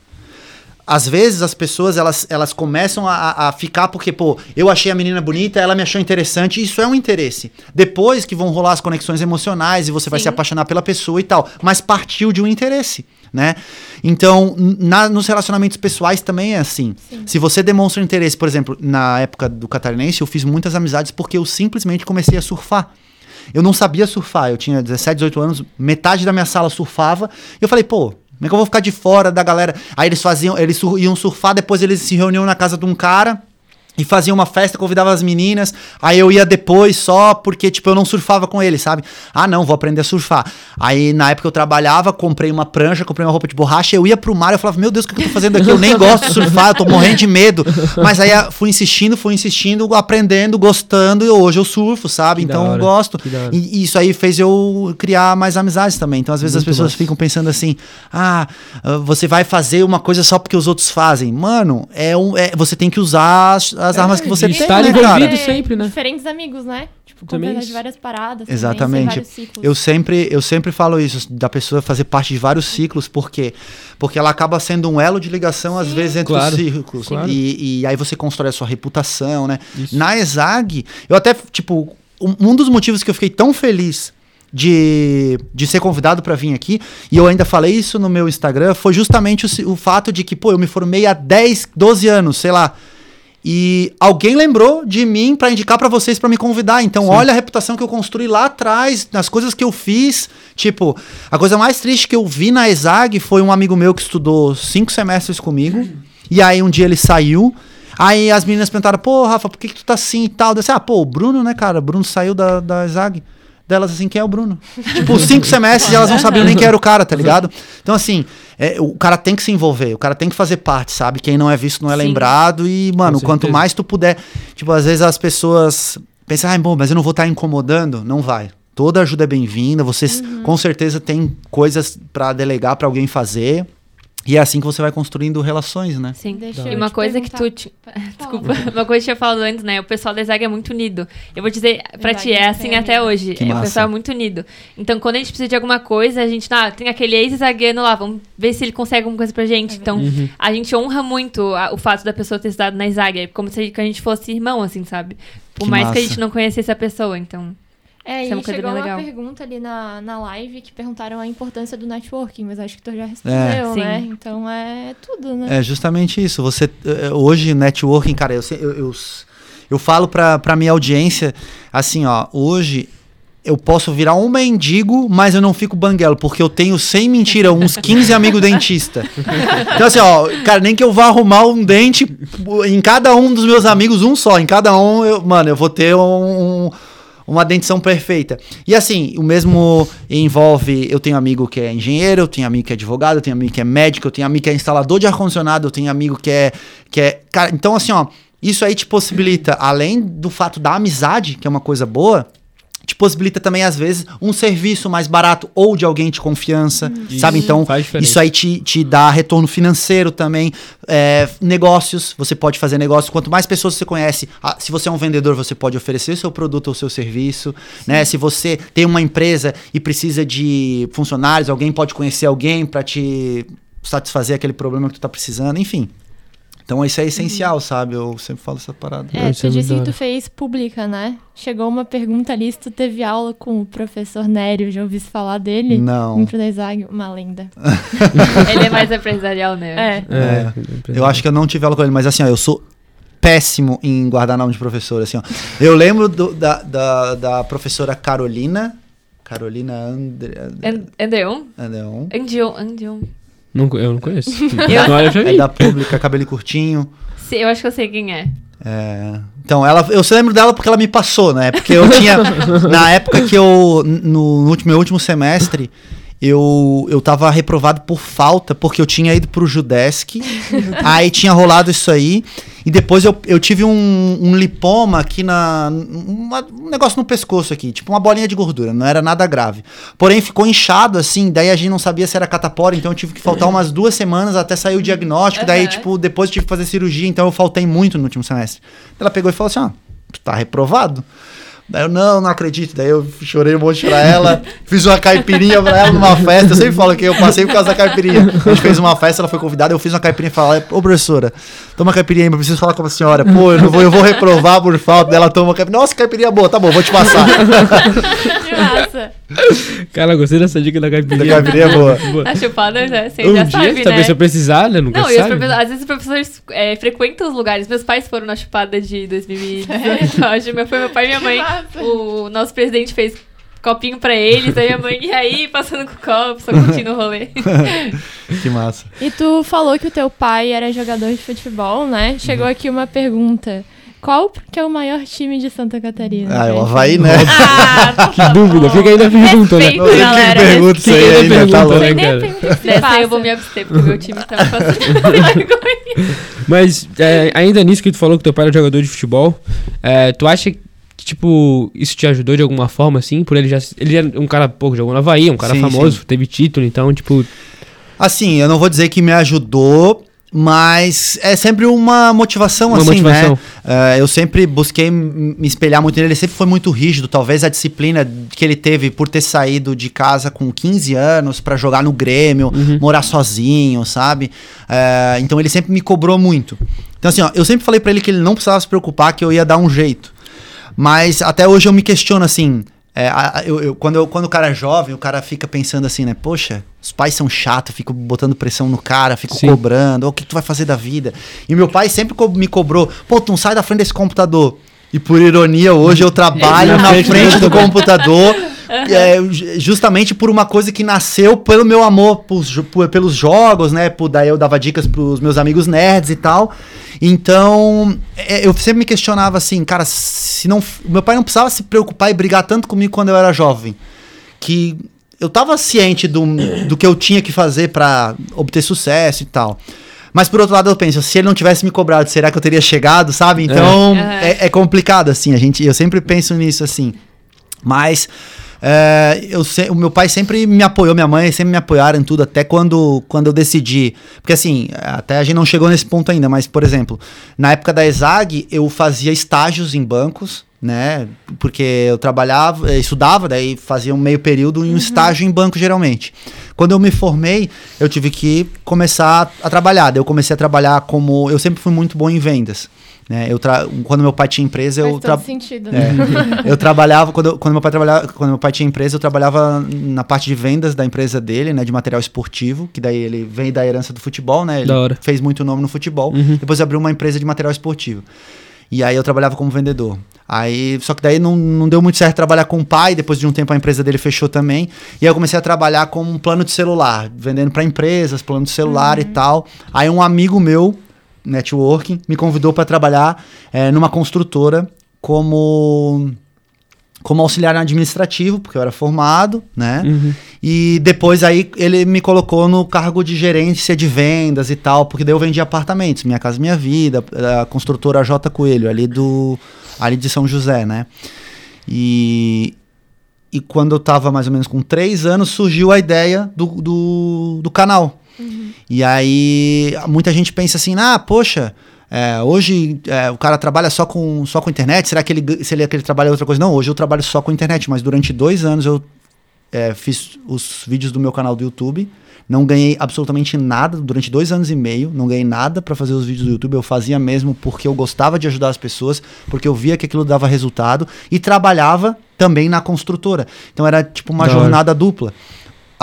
Às vezes as pessoas elas, elas começam a, a ficar porque, pô, eu achei a menina bonita, ela me achou interessante, isso é um interesse. Depois que vão rolar as conexões emocionais e você vai Sim. se apaixonar pela pessoa e tal, mas partiu de um interesse, né? Então, na- nos relacionamentos pessoais também é assim. Se você demonstra um interesse, por exemplo, na época do catarinense, eu fiz muitas amizades porque eu simplesmente comecei a surfar. Eu não sabia surfar, eu tinha 17, 18 anos, metade da minha sala surfava, e eu falei, pô, como é que eu vou ficar de fora da galera? Aí eles faziam, eles sur- iam surfar, depois eles se reuniam na casa de um cara e faziam uma festa, convidavam as meninas, aí eu ia depois só porque, tipo, eu não surfava com eles, sabe? Ah, não, vou aprender a surfar. Aí, na época eu trabalhava, comprei uma prancha, comprei uma roupa de borracha, eu ia pro mar, eu falava, meu Deus, o que eu tô fazendo aqui? Eu nem gosto de surfar, eu tô morrendo de medo. Mas aí ah, fui insistindo, fui insistindo, aprendendo, gostando, e hoje eu surfo, sabe? Que então eu gosto. E isso aí fez eu criar mais amizades também. Então, às vezes, as Muito pessoas massa. ficam pensando assim: ah, ah, você vai fazer uma coisa só porque os outros fazem. Mano, é um, é, você tem que usar as, as armas que você tem, estar né, envolvido. cara? Vida sempre, né? Diferentes amigos, né? Tipo, Também isso. de várias paradas. Exatamente. Também, sem vários ciclos. Eu sempre, eu sempre falo isso, da pessoa fazer parte de vários ciclos, por quê? Porque ela acaba sendo um elo de ligação, às vezes, entre Claro, os ciclos. claro. E, e aí você constrói a sua reputação, né? Isso. Na ESAG, eu até, tipo, um, um dos motivos que eu fiquei tão feliz de, de ser convidado para vir aqui, e eu ainda falei isso no meu Instagram, foi justamente o, o fato de que, pô, eu me formei há 10, 12 anos, sei lá. E alguém lembrou de mim pra indicar pra vocês pra me convidar. Então, olha a reputação que eu construí lá atrás, nas coisas que eu fiz. Tipo, a coisa mais triste que eu vi na ESAG foi um amigo meu que estudou cinco semestres comigo. E aí um dia ele saiu. Aí as meninas perguntaram, pô, Rafa, por que, que tu tá assim e tal? Eu disse, ah, pô, o Bruno, né, cara? O Bruno saiu da, da ESAG. Delas assim, quem é o Bruno? tipo, cinco semestres e elas não sabiam nem quem era o cara, tá ligado? Então, assim, é, o cara tem que se envolver, o cara tem que fazer parte, sabe? Quem não é visto não é Sim. lembrado. E, mano, quanto mais tu puder. Tipo, às vezes as pessoas pensam, ah, bom, mas eu não vou estar incomodando. Não vai. Toda ajuda é bem-vinda. Você s- com certeza tem coisas pra delegar pra alguém fazer. E é assim que você vai construindo relações, né? Sim. Deixa E uma te coisa que tu. perguntar. Fala. Desculpa, uma coisa que eu tinha falado antes, né? O pessoal da Zaga é muito unido. Eu vou dizer, pra ti, é é assim até unido. hoje. Que É, o massa. pessoal é muito unido. Então, quando a gente precisa de alguma coisa, a gente, ah, tem aquele ex-zagueiro lá, vamos ver se ele consegue alguma coisa pra gente. Então, Uhum. a gente honra muito a- o fato da pessoa ter estudado na Zaga. É como se a gente fosse irmão, assim, sabe? Por Que mais que a massa. gente não conhecesse a pessoa, então. É, Isso é e uma coisa chegou uma legal. pergunta ali na, na live que perguntaram a importância do networking, mas acho que tu já respondeu, Sim. né? Então é tudo, né? É justamente isso. Você eh, hoje networking, cara, eu, eu, eu, eu falo pra, pra minha audiência assim, ó, hoje eu posso virar um mendigo, mas eu não fico banguelo, porque eu tenho, sem mentira, uns 15 amigos dentistas. Então, assim, ó, cara, nem que eu vá arrumar um dente em cada um dos meus amigos, um só. Em cada um, eu, mano, eu vou ter um, uma dentição perfeita. E assim, o mesmo envolve. Eu tenho amigo que é engenheiro, eu tenho amigo que é advogado, eu tenho amigo que é médico, eu tenho amigo que é instalador de ar-condicionado, eu tenho amigo que é. Que é cara, então, assim, ó, isso aí te possibilita, além do fato da amizade, que é uma coisa boa. Possibilita também, às vezes, um serviço mais barato ou de alguém de confiança, sabe? Isso Então, faz diferença. isso aí te, te dá retorno financeiro também. É, negócios, você pode fazer negócios. Quanto mais pessoas você conhece, ah, se você é um vendedor, você pode oferecer seu produto ou seu serviço. Né? Se você tem uma empresa e precisa de funcionários, alguém pode conhecer alguém para te satisfazer aquele problema que tu tá precisando, enfim. Então isso é essencial, sabe? Eu sempre falo essa parada. É, Isso tu é muito disse que tu fez pública, né? Chegou uma pergunta ali se tu teve aula com o professor Nério, já ouvi falar dele? Não. Da Zag, uma lenda. Ele é mais empresarial, né? É. É, Eu acho que eu não tive aula com ele, mas assim, ó, eu sou péssimo em guardar nome de professor, assim, ó. Eu lembro do- da, da, da professora Carolina, Carolina Andre, And- Andreon? Andreon, Andion, Andion. Não, eu não conheço. Agora eu já é vi. da pública, cabelo curtinho. Se- Eu acho que eu sei quem é. É, então, ela, eu só lembro dela porque ela me passou, né? Porque eu tinha. na época que eu. No, no último, meu último semestre, eu, eu tava reprovado por falta, porque eu tinha ido pro Judesc. aí tinha rolado isso aí. E depois eu, eu tive um, um lipoma aqui na. uma- um negócio no pescoço aqui, tipo uma bolinha de gordura, não era nada grave. Porém, ficou inchado assim, daí a gente não sabia se era catapora, então eu tive que faltar umas duas semanas até sair o diagnóstico. Daí, Aham. tipo, depois eu tive que fazer cirurgia, então eu faltei muito no último semestre. Ela pegou e falou assim: ó, tu tá reprovado. Daí eu, não, não acredito. Daí eu chorei um monte pra ela, fiz uma caipirinha pra ela numa festa. Eu sempre falo que eu passei por causa da caipirinha. A gente fez uma festa, ela foi convidada, eu fiz uma caipirinha e falei, ô professora, toma uma caipirinha aí, eu preciso falar com a senhora. Pô, eu, não vou, eu vou reprovar por falta dela, toma uma caipirinha. Nossa, caipirinha boa, tá bom, vou te passar. Massa. Cara, gostei dessa dica da Da caipirinha. é boa. Boa. A chupada, né? Você Um já dia, sabe, talvez né? se eu precisar, né? Nunca Não, e os sabe. professores, às vezes os professores é, frequentam os lugares. Meus pais foram na chupada de 2018. acho. Meu- Foi meu pai e minha mãe. O nosso presidente fez copinho pra eles. Aí minha mãe, e aí, passando com o copo, só curtindo o rolê. Que massa. E tu falou que o teu pai era jogador de futebol, né? Chegou aqui uma pergunta. Qual que é o maior time de Santa Catarina? Ah, é o? Havaí, né? Ah, Que dúvida, fica aí na pergunta, né? Respeito, Não galera. pergunta isso aí ainda, tá pergunta, louco. né? Cara. se Dessa aí eu vou me abster, porque meu time tá me fazendo vergonha. Mas é, ainda nisso que tu falou que teu pai era jogador de futebol, é, tu acha que, tipo, isso te ajudou de alguma forma, assim? Por ele já. Ele é um cara, pô, jogou na Havaí, é um cara Sim, famoso, teve título, então, tipo. Assim, eu não vou dizer que me ajudou, mas é sempre uma motivação, Uma assim, motivação. né? É, eu sempre busquei me espelhar muito nele, ele sempre foi muito rígido, talvez a disciplina que ele teve por ter saído de casa com 15 anos pra jogar no Grêmio, Uhum. morar sozinho, sabe? É, então ele sempre me cobrou muito. Então assim, ó, eu sempre falei pra ele que ele não precisava se preocupar, que eu ia dar um jeito. Mas até hoje eu me questiono assim. É, eu- eu- quando, eu- quando o cara é jovem, o cara fica pensando assim, né? Poxa, os pais são chatos, ficam botando pressão no cara, ficam Sim. cobrando, "Ô, o que, que tu vai fazer da vida? E meu pai sempre co- me cobrou, pô, tu não sai da frente desse computador. E por ironia, hoje eu trabalho Na frente do computador. É, ju- justamente por uma coisa que nasceu pelo meu amor pros por- pelos jogos, né? Por, daí eu dava dicas pros meus amigos nerds e tal. Então, é, eu sempre me questionava assim, cara, se não. Meu pai não precisava se preocupar e brigar tanto comigo quando eu era jovem. Que eu tava ciente do, do que eu tinha que fazer pra obter sucesso e tal. Mas por outro lado eu penso, se ele não tivesse me cobrado, será que eu teria chegado, sabe? Então É. é, é complicado assim, a gente, eu sempre penso nisso assim. Mas é, eu se- o meu pai sempre me apoiou, minha mãe sempre me apoiaram em tudo, até quando, quando eu decidi. Porque assim, até a gente não chegou nesse ponto ainda, mas, por exemplo, na época da ESAG, eu fazia estágios em bancos, né? Porque eu trabalhava, estudava, daí fazia um meio período em um estágio em banco, geralmente. Quando eu me formei, eu tive que começar a trabalhar. Daí eu comecei a trabalhar como. Eu sempre fui muito bom em vendas. Né? Eu tra... Quando meu pai tinha empresa, eu Faz tra... todo sentido, É. né? eu trabalhava quando, eu- quando meu pai trabalhava, quando meu pai tinha empresa, eu trabalhava na parte de vendas da empresa dele, né, de material esportivo, que daí ele vem da herança do futebol, né? Ele Da hora. fez muito nome no futebol. Uhum. Depois abriu uma empresa de material esportivo. E aí eu trabalhava como vendedor. Aí, só que daí não, não deu muito certo trabalhar com o pai, depois de um tempo a empresa dele fechou também. E aí eu comecei a trabalhar com um plano de celular, vendendo para empresas, plano de celular e tal. Aí um amigo meu, networking, me convidou para trabalhar eh, numa construtora como como auxiliar administrativo, porque eu era formado, né? Uhum. E depois aí ele me colocou no cargo de gerência de vendas e tal, porque daí eu vendia apartamentos, Minha Casa Minha Vida, a construtora J Coelho, ali do ali de São José, né? E, e quando eu tava mais ou menos com três anos, surgiu a ideia do, do, do canal. E aí muita gente pensa assim, ah, poxa, é, hoje é, o cara trabalha só com, só com internet, será que ele, se ele, que ele trabalha outra coisa? Não, hoje eu trabalho só com internet, mas durante dois anos eu é, fiz os vídeos do meu canal do YouTube. Não ganhei absolutamente nada durante dois anos e meio. Não ganhei nada pra fazer os vídeos do YouTube. Eu fazia mesmo porque eu gostava de ajudar as pessoas, porque eu via que aquilo dava resultado e trabalhava também na construtora. Então era tipo uma Da hora. jornada dupla.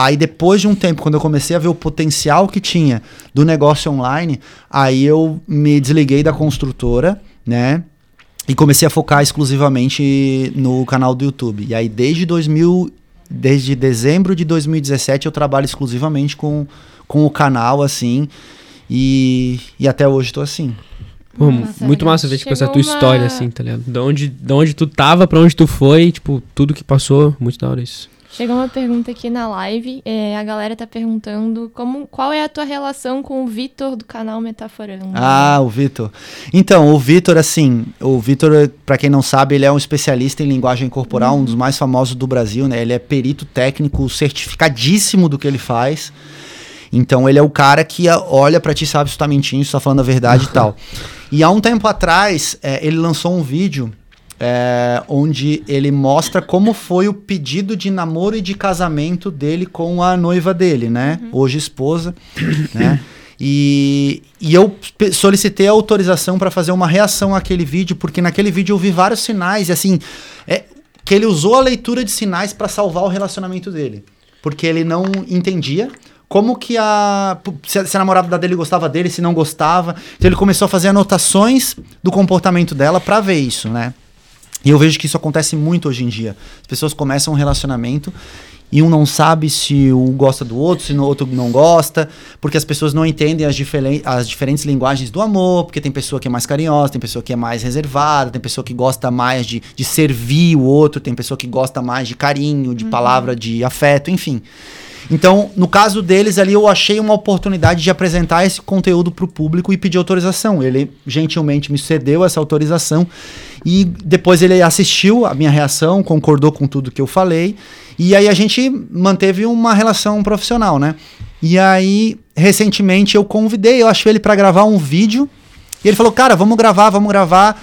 Aí depois de um tempo, quando eu comecei a ver o potencial que tinha do negócio online, aí eu me desliguei da construtora, né? E comecei a focar exclusivamente no canal do YouTube. E aí desde 2000, desde dezembro de 2017 eu trabalho exclusivamente com, com o canal assim. E, e até hoje tô assim. Pô, Nossa, muito massa ver, tipo, essa tua uma- história, assim, tá ligado? De onde, de onde tu tava, pra onde tu foi, tipo, tudo que passou, muito da hora isso. Chegou uma pergunta aqui na live. é, a galera tá perguntando como, qual é a tua relação com o Vitor do canal Metaforando. Ah, o Vitor. Então, o Vitor, assim, o Vitor, pra quem não sabe, ele é um especialista em linguagem corporal, um dos mais famosos do Brasil, né? Ele é perito técnico certificadíssimo do que ele faz. Então, ele é o cara que olha pra ti e sabe se tu tá mentindo, se tu tá falando a verdade e tal. E há um tempo atrás, eh, ele lançou um vídeo é, onde ele mostra como foi o pedido de namoro e de casamento dele com a noiva dele, né? Hoje esposa, né? E, e eu solicitei a autorização para fazer uma reação àquele vídeo, porque naquele vídeo eu vi vários sinais, e assim, é, que ele usou a leitura de sinais para salvar o relacionamento dele. Porque ele não entendia como que a. Se a, se a namorada dele gostava dele, se não gostava. Então ele começou a fazer anotações do comportamento dela para ver isso, né? E eu vejo que isso acontece muito hoje em dia. As pessoas começam um relacionamento e um não sabe se um gosta do outro, se o outro não gosta, porque as pessoas não entendem as, diferen as diferentes linguagens do amor, porque tem pessoa que é mais carinhosa, tem pessoa que é mais reservada, tem pessoa que gosta mais de, de servir o outro, tem pessoa que gosta mais de carinho, de palavra de afeto, enfim. Então, no caso deles ali, eu achei uma oportunidade de apresentar esse conteúdo para o público e pedir autorização. Ele gentilmente me cedeu essa autorização e depois ele assistiu a minha reação, concordou com tudo que eu falei e aí a gente manteve uma relação profissional, né? E aí, recentemente, eu convidei, eu achei ele para gravar um vídeo e ele falou, cara, vamos gravar, vamos gravar.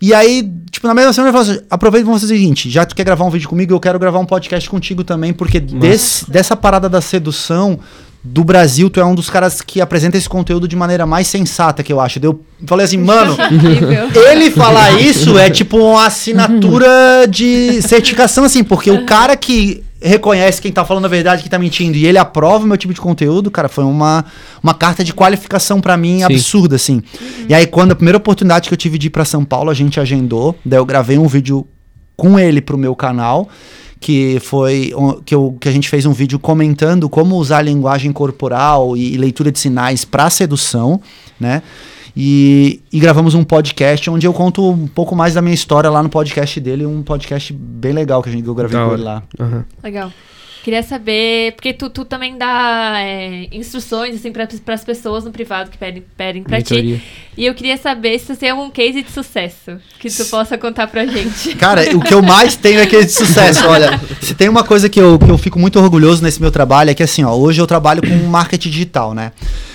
E aí, tipo, na mesma semana ele falou assim, aproveita e vamos fazer o seguinte, já que tu quer gravar um vídeo comigo, eu quero gravar um podcast contigo também, porque desse, dessa parada da sedução do Brasil, tu é um dos caras que apresenta esse conteúdo de maneira mais sensata, que eu acho. Eu falei assim, mano, ele falar isso é tipo uma assinatura de certificação, assim, porque o cara que reconhece quem tá falando a verdade, quem tá mentindo, e ele aprova o meu tipo de conteúdo, cara, foi uma, uma carta de qualificação pra mim Sim. absurda, assim. E aí, quando a primeira oportunidade que eu tive de ir pra São Paulo, a gente agendou, daí eu gravei um vídeo com ele pro meu canal, que foi que, eu, que a gente fez um vídeo comentando como usar linguagem corporal e, e leitura de sinais pra sedução, né? E, e gravamos um podcast onde eu conto um pouco mais da minha história lá no podcast dele, um podcast bem legal que, a gente, que eu gravei com ele lá. Aham. Legal. Queria saber, porque tu, tu também dá é, instruções assim, para as pessoas no privado que pedem, pedem pra ti. E eu queria saber se você tem algum case de sucesso que tu possa contar pra gente. Cara, o que eu mais tenho é aquele de sucesso. Olha, se tem uma coisa que eu, que eu fico muito orgulhoso nesse meu trabalho é que assim, ó, hoje eu trabalho com marketing digital, né?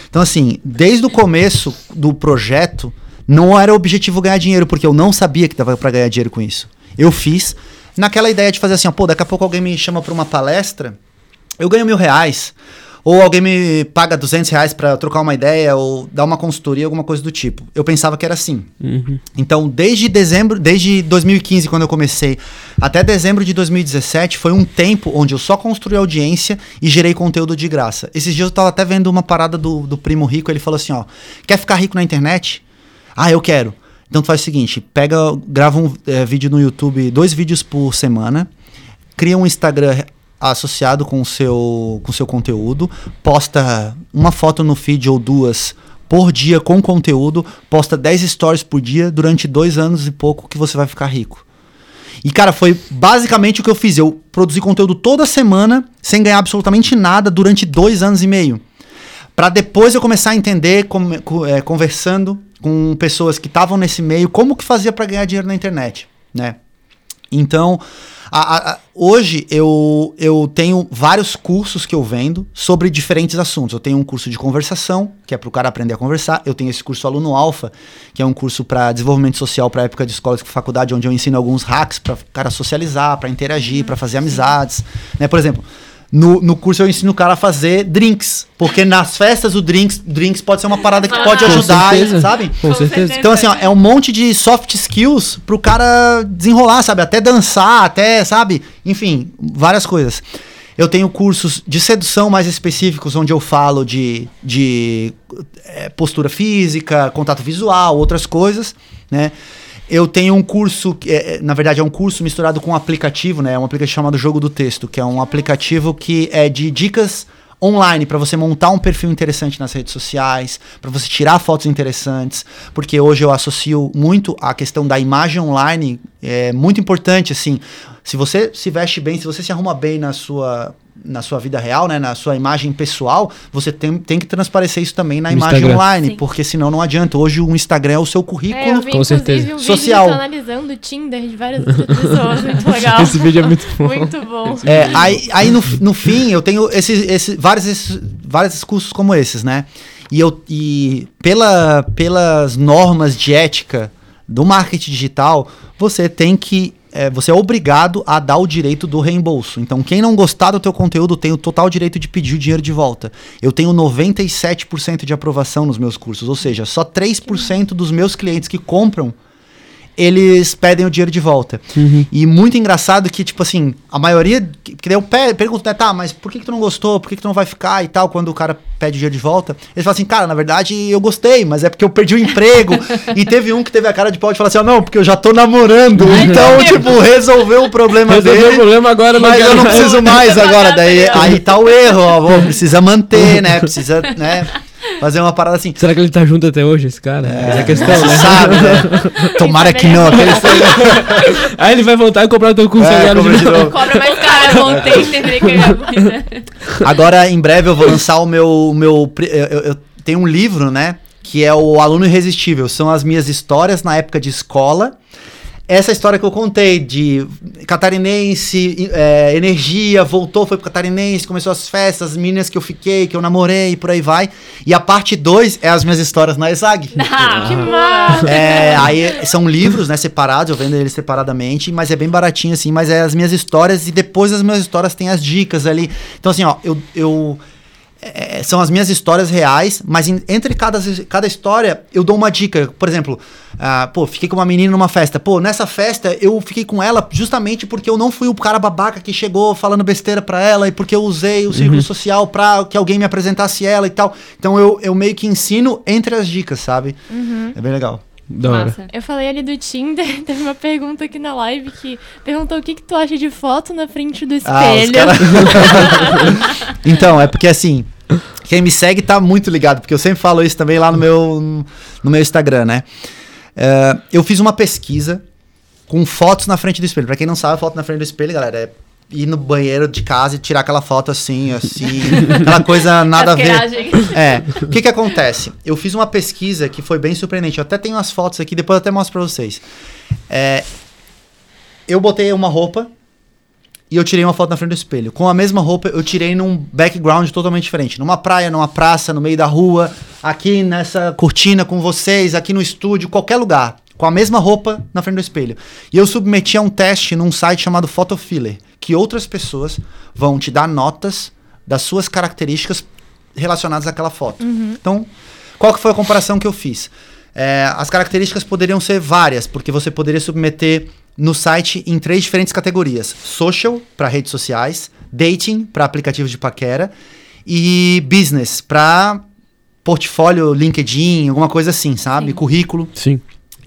Então, assim, desde o começo do projeto, não era objetivo ganhar dinheiro, porque eu não sabia que dava pra ganhar dinheiro com isso. Eu fiz naquela ideia de fazer assim, ó, pô, daqui a pouco alguém me chama pra uma palestra, eu ganho mil reais. Ou alguém me paga 200 reais pra trocar uma ideia, ou dar uma consultoria, alguma coisa do tipo. Eu pensava que era assim. Uhum. Então, desde dezembro, desde 2015, quando eu comecei, até dezembro de 2017, foi um tempo onde eu só construí audiência e gerei conteúdo de graça. Esses dias eu tava até vendo uma parada do, do primo rico, ele falou assim, ó, quer ficar rico na internet? Ah, eu quero. Então tu faz o seguinte, pega, grava um eh, vídeo no YouTube, dois vídeos por semana, cria um Instagram associado com o seu, com seu conteúdo, posta uma foto no feed ou duas por dia com conteúdo, posta 10 stories por dia durante dois anos e pouco que você vai ficar rico. E, cara, foi basicamente o que eu fiz. Eu produzi conteúdo toda semana, sem ganhar absolutamente nada, durante dois anos e meio. Pra depois eu começar a entender, com- co- é, conversando com pessoas que estavam nesse meio, como que fazia pra ganhar dinheiro na internet, né? Então, a- a- hoje eu, eu tenho vários cursos que eu vendo sobre diferentes assuntos. Eu tenho um curso de conversação, que é para o cara aprender a conversar. Eu tenho esse curso Aluno Alfa, que é um curso para desenvolvimento social para época de escola e faculdade, onde eu ensino alguns hacks para o cara socializar, para interagir, para fazer amizades. Né? Por exemplo, no, no curso eu ensino o cara a fazer drinks, porque nas festas o drinks, drinks pode ser uma parada que pode Ah. Com ajudar, certeza. sabe? Com Com certeza. certeza. Então, assim, ó, é um monte de soft skills pro cara desenrolar, sabe? Até dançar, até, sabe? Enfim, várias coisas. Eu tenho cursos de sedução mais específicos, onde eu falo de, de eh, postura física, contato visual, outras coisas, né? Eu tenho um curso, que é, é, na verdade é um curso misturado com um aplicativo, né? É um aplicativo chamado Jogo do Texto, que é um aplicativo que é de dicas online para você montar um perfil interessante nas redes sociais, para você tirar fotos interessantes, porque hoje eu associo muito a questão da imagem online, é muito importante assim. Se você se veste bem, se você se arruma bem na sua na sua vida real, né, na sua imagem pessoal, você tem, tem que transparecer isso também na No imagem Instagram. online, Sim. porque senão não adianta. Hoje o Instagram é o seu É, eu currículo. vi, Com certeza. um Social. analisando o Tinder de várias outras pessoas. Muito legal. Esse vídeo é muito bom. Muito bom. É, aí aí no, no fim eu tenho esses, esses, vários, esses, vários cursos como esses, né? E, eu, e pela, pelas normas de ética do marketing digital, você tem que é, você é obrigado a dar o direito do reembolso. Então, quem não gostar do teu conteúdo tem o total direito de pedir o dinheiro de volta. Eu tenho 97% de aprovação nos meus cursos, ou seja, só 3% dos meus clientes que compram eles pedem o dinheiro de volta. Uhum. E muito engraçado que, tipo assim, a maioria. Que daí eu pe- pergunto, né, tá, mas por que, que tu não gostou? Por que, que tu não vai ficar e tal? Quando o cara pede o dinheiro de volta. Eles falam assim, cara, na verdade eu gostei, mas é porque eu perdi o emprego. e teve um que teve a cara de pau de falar assim, ó, não, porque eu já tô namorando. então, tipo, resolveu o problema Resolveu o dele. problema agora, não Mas eu não preciso mais agora. Daí aí tá o erro, ó. Precisa manter, né? Precisa, né? Fazer uma parada assim. Será que ele tá junto até hoje, esse cara? Essa é a questão, né? sabe, né? Tomara que não. Aquele Aí ele vai voltar e comprar o teu curso É, agora de de novo. novo. Cobra mais caro, eu montei, terminei que eu Agora, em breve, eu vou lançar o meu. o meu eu- eu tenho um livro, né? Que é o Aluno Irresistível. São as minhas histórias na época de escola. Essa história que eu contei de catarinense, é, energia, voltou, foi pro catarinense, começou as festas, as meninas que eu fiquei, que eu namorei e por aí vai. E a parte 2 é as minhas histórias na ESAG. Ah, Que massa! É, aí são livros, né, separados, eu vendo eles separadamente, mas é bem baratinho assim, mas é as minhas histórias e depois das minhas histórias tem as dicas ali. Então assim, ó, eu, eu é, são as minhas histórias reais, mas em- entre cada, cada história eu dou uma dica. Por exemplo, ah, pô, fiquei com uma menina numa festa. Pô, nessa festa eu fiquei com ela justamente porque eu não fui o cara babaca que chegou falando besteira pra ela e porque eu usei o círculo social pra que alguém me apresentasse ela e tal. Então eu, eu meio que ensino entre as dicas, sabe? É bem legal. Da hora. Massa. Eu falei ali do Tinder, teve uma pergunta aqui na live que perguntou o que, que tu acha de foto na frente do Ah, os espelho. cara- então, é porque assim, quem me segue tá muito ligado, porque eu sempre falo isso também lá no meu, no meu Instagram, né? É, eu fiz uma pesquisa com fotos na frente do espelho. Pra quem não sabe, foto na frente do espelho, galera, é ir no banheiro de casa e tirar aquela foto assim, assim, aquela coisa nada a ver. É, o que que acontece? Eu fiz uma pesquisa que foi bem surpreendente. Eu até tenho as fotos aqui, depois eu até mostro pra vocês. É, eu botei uma roupa e eu tirei uma foto na frente do espelho. Com a mesma roupa, eu tirei num background totalmente diferente. Numa praia, numa praça, no meio da rua, aqui nessa cortina com vocês, aqui no estúdio, qualquer lugar. Com a mesma roupa na frente do espelho. E eu submeti a um teste num site chamado Photofiller, que outras pessoas vão te dar notas das suas características relacionadas àquela foto. Então, qual que foi a comparação que eu fiz? É, as características poderiam ser várias, porque você poderia submeter no site em três diferentes categorias: social para redes sociais, dating para aplicativos de paquera e business para portfólio, LinkedIn, alguma coisa assim, sabe? Sim. Currículo. Sim.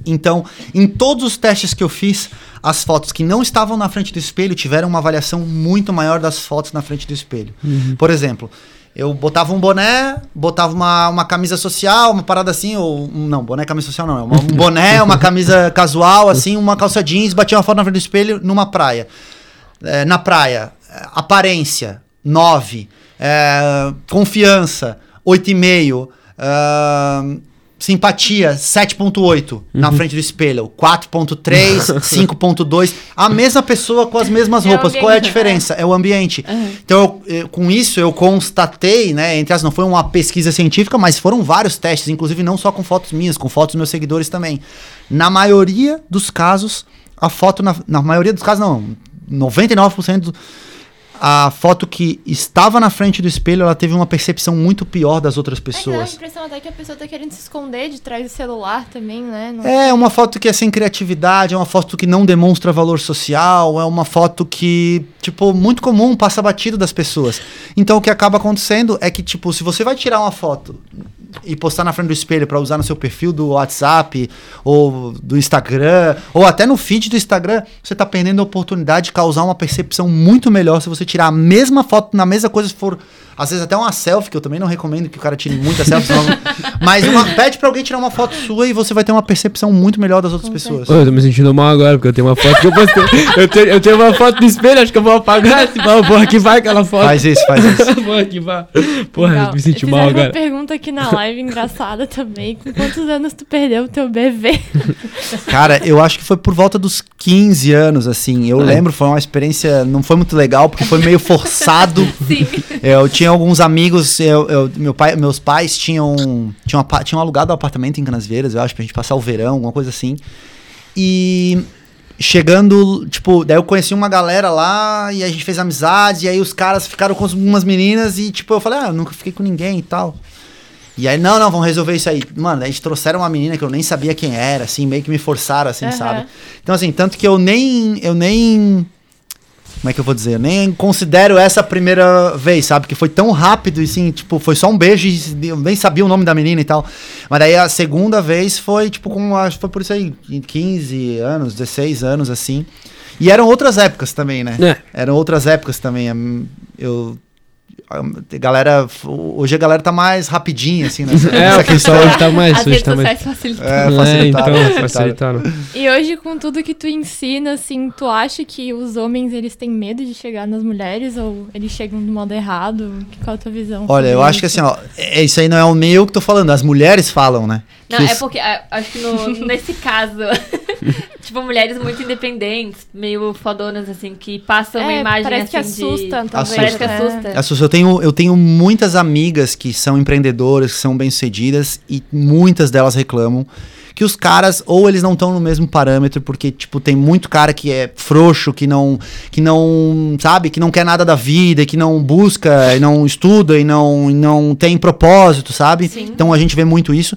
Então, em todos os testes que eu fiz, as fotos que não estavam na frente do espelho tiveram uma avaliação muito maior das fotos na frente do espelho. Por exemplo, eu botava um boné, botava uma, uma camisa social, uma parada assim, ou. Não, boné camisa social não, é uma- um boné, uma camisa casual, assim, uma calça jeans, batia uma foto na frente do espelho numa praia. É, na praia, é, aparência, 9. confiança, 8,5. é, simpatia, 7,8 na frente do espelho. 4,3, 5,2. A mesma pessoa com as mesmas É roupas. Qual é a ambiente, diferença? É o ambiente. Então, eu, eu- com isso, eu constatei, né? Entre as, não foi uma pesquisa científica, mas foram vários testes, inclusive não só com fotos minhas, com fotos dos meus seguidores também. Na maioria dos casos, a foto, na, na maioria dos casos, não, 99% do, a foto que estava na frente do espelho, ela teve uma percepção muito pior das outras É que dá a pessoas. impressão até que a pessoa tá querendo se esconder de trás do celular também, né? Não- É uma foto que é sem criatividade, é uma foto que não demonstra valor social, é uma foto que, tipo, muito comum, passa batido das pessoas. Então o que acaba acontecendo é que, tipo, se você vai tirar uma foto e postar na frente do espelho para usar no seu perfil do WhatsApp ou do Instagram, ou até no feed do Instagram, você tá perdendo a oportunidade de causar uma percepção muito melhor se você tirar a mesma foto na mesma coisa, se for às vezes até uma selfie, que eu também não recomendo que o cara tire muita selfie, senão... mas uma, pede pra alguém tirar uma foto sua e você vai ter uma percepção muito melhor das outras Com pessoas. Ô, eu tô me sentindo mal agora, porque eu tenho uma foto que eu postei. eu, tenho, eu tenho uma foto no espelho, acho que eu vou apagar esse mal. Porra, que vai aquela foto. Faz isso, faz isso. Porra, que vai. Porra, Legal. eu me senti mal uma agora. pergunta aqui na live engraçada também. Com quantos anos tu perdeu o teu BV? Cara, eu acho que foi por volta dos 15 anos, assim. Eu É. lembro, foi uma experiência, não foi muito legal, porque foi meio forçado. Sim. Eu tinha tenho alguns amigos, eu, eu- meu pai, meus pais tinham, tinham, tinham alugado um apartamento em Canasvieiras, eu acho, pra gente passar o verão, alguma coisa assim. E chegando, tipo, daí eu conheci uma galera lá e a gente fez amizades, e aí os caras ficaram com umas meninas e, tipo, eu falei, ah, eu nunca fiquei com ninguém e tal. E aí, não, não, vamos resolver isso aí. Mano, daí eles trouxeram uma menina que eu nem sabia quem era, assim, meio que me forçaram, assim, Aham. sabe? Então, assim, tanto que eu nem. Eu nem. Como é que eu vou dizer? Eu nem considero essa a primeira vez, sabe? Que foi tão rápido e assim, tipo, foi só um beijo e eu nem sabia o nome da menina e tal. Mas daí a segunda vez foi, tipo, com. Acho que foi por isso aí, 15 anos, 16 anos, assim. E eram outras épocas também, né? É. Eram outras épocas também. Eu. A galera. Hoje a galera tá mais rapidinha, assim, né? É, o pessoal hoje tá mais. As redes tá mais. facilitam. É, É, facilitaram, então, facilitaram. facilitaram. E hoje, com tudo que tu ensina, assim, tu acha que os homens, eles têm medo de chegar nas mulheres ou eles chegam do modo errado? Qual a tua visão? Olha, eu sobre acho que isso? assim, ó, é, isso aí não é o meu que tô falando, as mulheres falam, né? Não, Que é porque ah, acho que no- nesse caso, tipo, mulheres muito independentes, meio fodonas, assim, que passam uma É, imagem parece que assim assusta, de. talvez, Parece que né? assusta. Assusta. Eu tenho, eu tenho muitas amigas que são empreendedoras, que são bem-sucedidas, e muitas delas reclamam que os caras, ou eles não estão no mesmo parâmetro, porque, tipo, tem muito cara que é frouxo, que não, que não, sabe, que não quer nada da vida, que não busca, e não estuda, e não, e não tem propósito, sabe? Sim. Então a gente vê muito isso.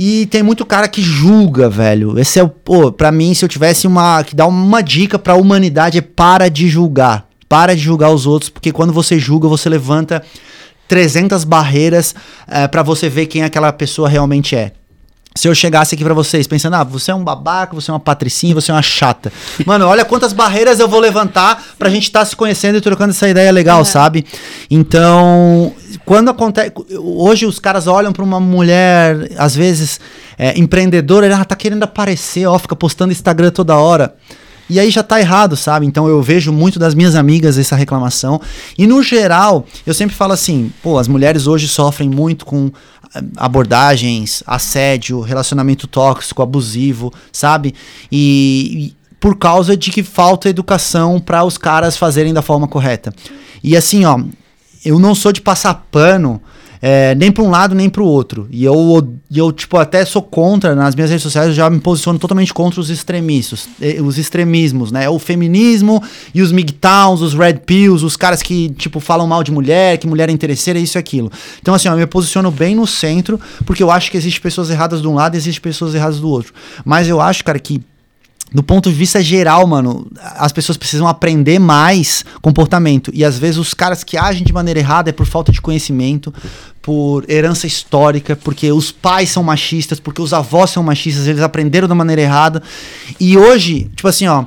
E tem muito cara que julga, velho. Esse é o, pô, pra mim, se eu tivesse uma, que dar uma dica pra humanidade é para de julgar. Para de julgar os outros, porque quando você julga, você levanta 300 barreiras para pra você ver quem aquela pessoa realmente é. Se eu chegasse aqui pra vocês pensando, ah, você é um babaca, você é uma patricinha, você é uma chata. Mano, olha quantas barreiras eu vou levantar pra gente estar se conhecendo e trocando essa ideia legal, sabe? Então, quando acontece. Hoje os caras olham pra uma mulher, às vezes, é, empreendedora, ela tá querendo aparecer, ó, fica postando Instagram toda hora. E aí já tá errado, sabe? Então eu vejo muito das minhas amigas essa reclamação. E no geral, eu sempre falo assim, pô, as mulheres hoje sofrem muito com ah, abordagens, assédio, relacionamento tóxico, abusivo, sabe? E, e por causa de que falta educação para os caras fazerem da forma correta. E assim, ó, eu não sou de passar pano é, nem para um lado nem para o outro. E eu, eu, tipo, até sou contra, nas minhas redes sociais, eu já me posiciono totalmente contra os extremistas, eh, os extremismos, né? O feminismo e os MGTOWs, os Red Pills, os caras que, tipo, falam mal de mulher, que mulher é interesseira, isso e aquilo. Então, assim, ó, eu me posiciono bem no centro, porque eu acho que existem pessoas erradas de um lado e existem pessoas erradas do outro. Mas eu acho, cara, que do ponto de vista geral, mano, as pessoas precisam aprender mais comportamento. E às vezes os caras que agem de maneira errada é por falta de conhecimento, por herança histórica, porque os pais são machistas, porque os avós são machistas, eles aprenderam da maneira errada. E hoje, tipo assim, ó.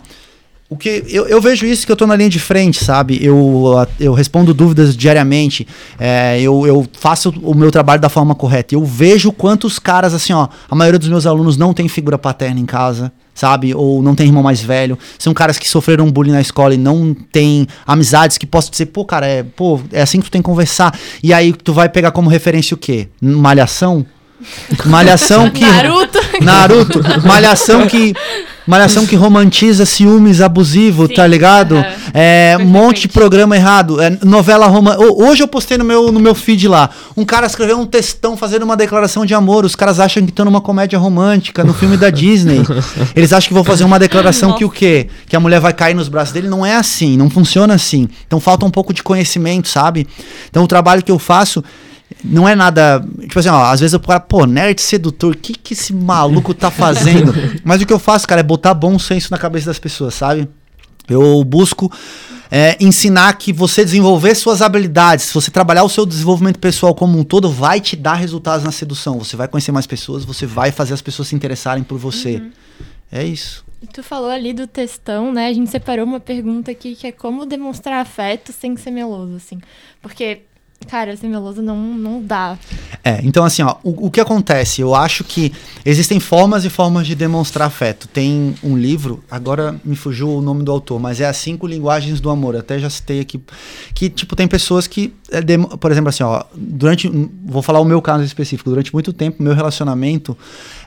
O que eu, eu vejo isso que eu tô na linha de frente, sabe? Eu, eu respondo dúvidas diariamente, é, eu, eu faço o meu trabalho da forma correta. Eu vejo quantos caras, assim, ó, a maioria dos meus alunos não tem figura paterna em casa, sabe? Ou não tem irmão mais velho. São caras que sofreram bullying na escola e não tem amizades que possam dizer, pô, cara, é, pô, é assim que tu tem que conversar. E aí tu vai pegar como referência o quê? Malhação? Malhação que. Naruto! Naruto, malhação que malhação que romantiza ciúmes abusivo, Sim, tá ligado? aham. É um monte de programa errado, é, novela romântica. Hoje eu postei no meu no meu feed lá, um cara escreveu um textão fazendo uma declaração de amor, os caras acham que estão numa comédia romântica, no filme da Disney. Eles acham que vão fazer uma declaração que o quê? Que a mulher vai cair nos braços dele, não é assim, não funciona assim. Então falta um pouco de conhecimento, sabe? Então o trabalho que eu faço não é nada. Tipo assim, ó, às vezes eu falo, pô, nerd sedutor, o que, que esse maluco tá fazendo? Mas o que eu faço, cara, é botar bom senso na cabeça das pessoas, sabe? Eu busco é, ensinar que você desenvolver suas habilidades, se você trabalhar o seu desenvolvimento pessoal como um todo, vai te dar resultados na sedução. Você vai conhecer mais pessoas, você vai fazer as pessoas se interessarem por você. É isso. E Tu falou ali do textão, né? A gente separou uma pergunta aqui que é como demonstrar afeto sem ser meloso, assim. Porque, cara, ser meloso não, não dá. É, então assim, ó, o, o que acontece? Eu acho que existem formas e formas de demonstrar afeto. Tem um livro, agora me fugiu o nome do autor, mas é As Cinco Linguagens do Amor. Até já citei aqui. Que, tipo, tem pessoas que, é, demo- por exemplo, assim, ó, durante. Vou falar o meu caso específico. Durante muito tempo, meu relacionamento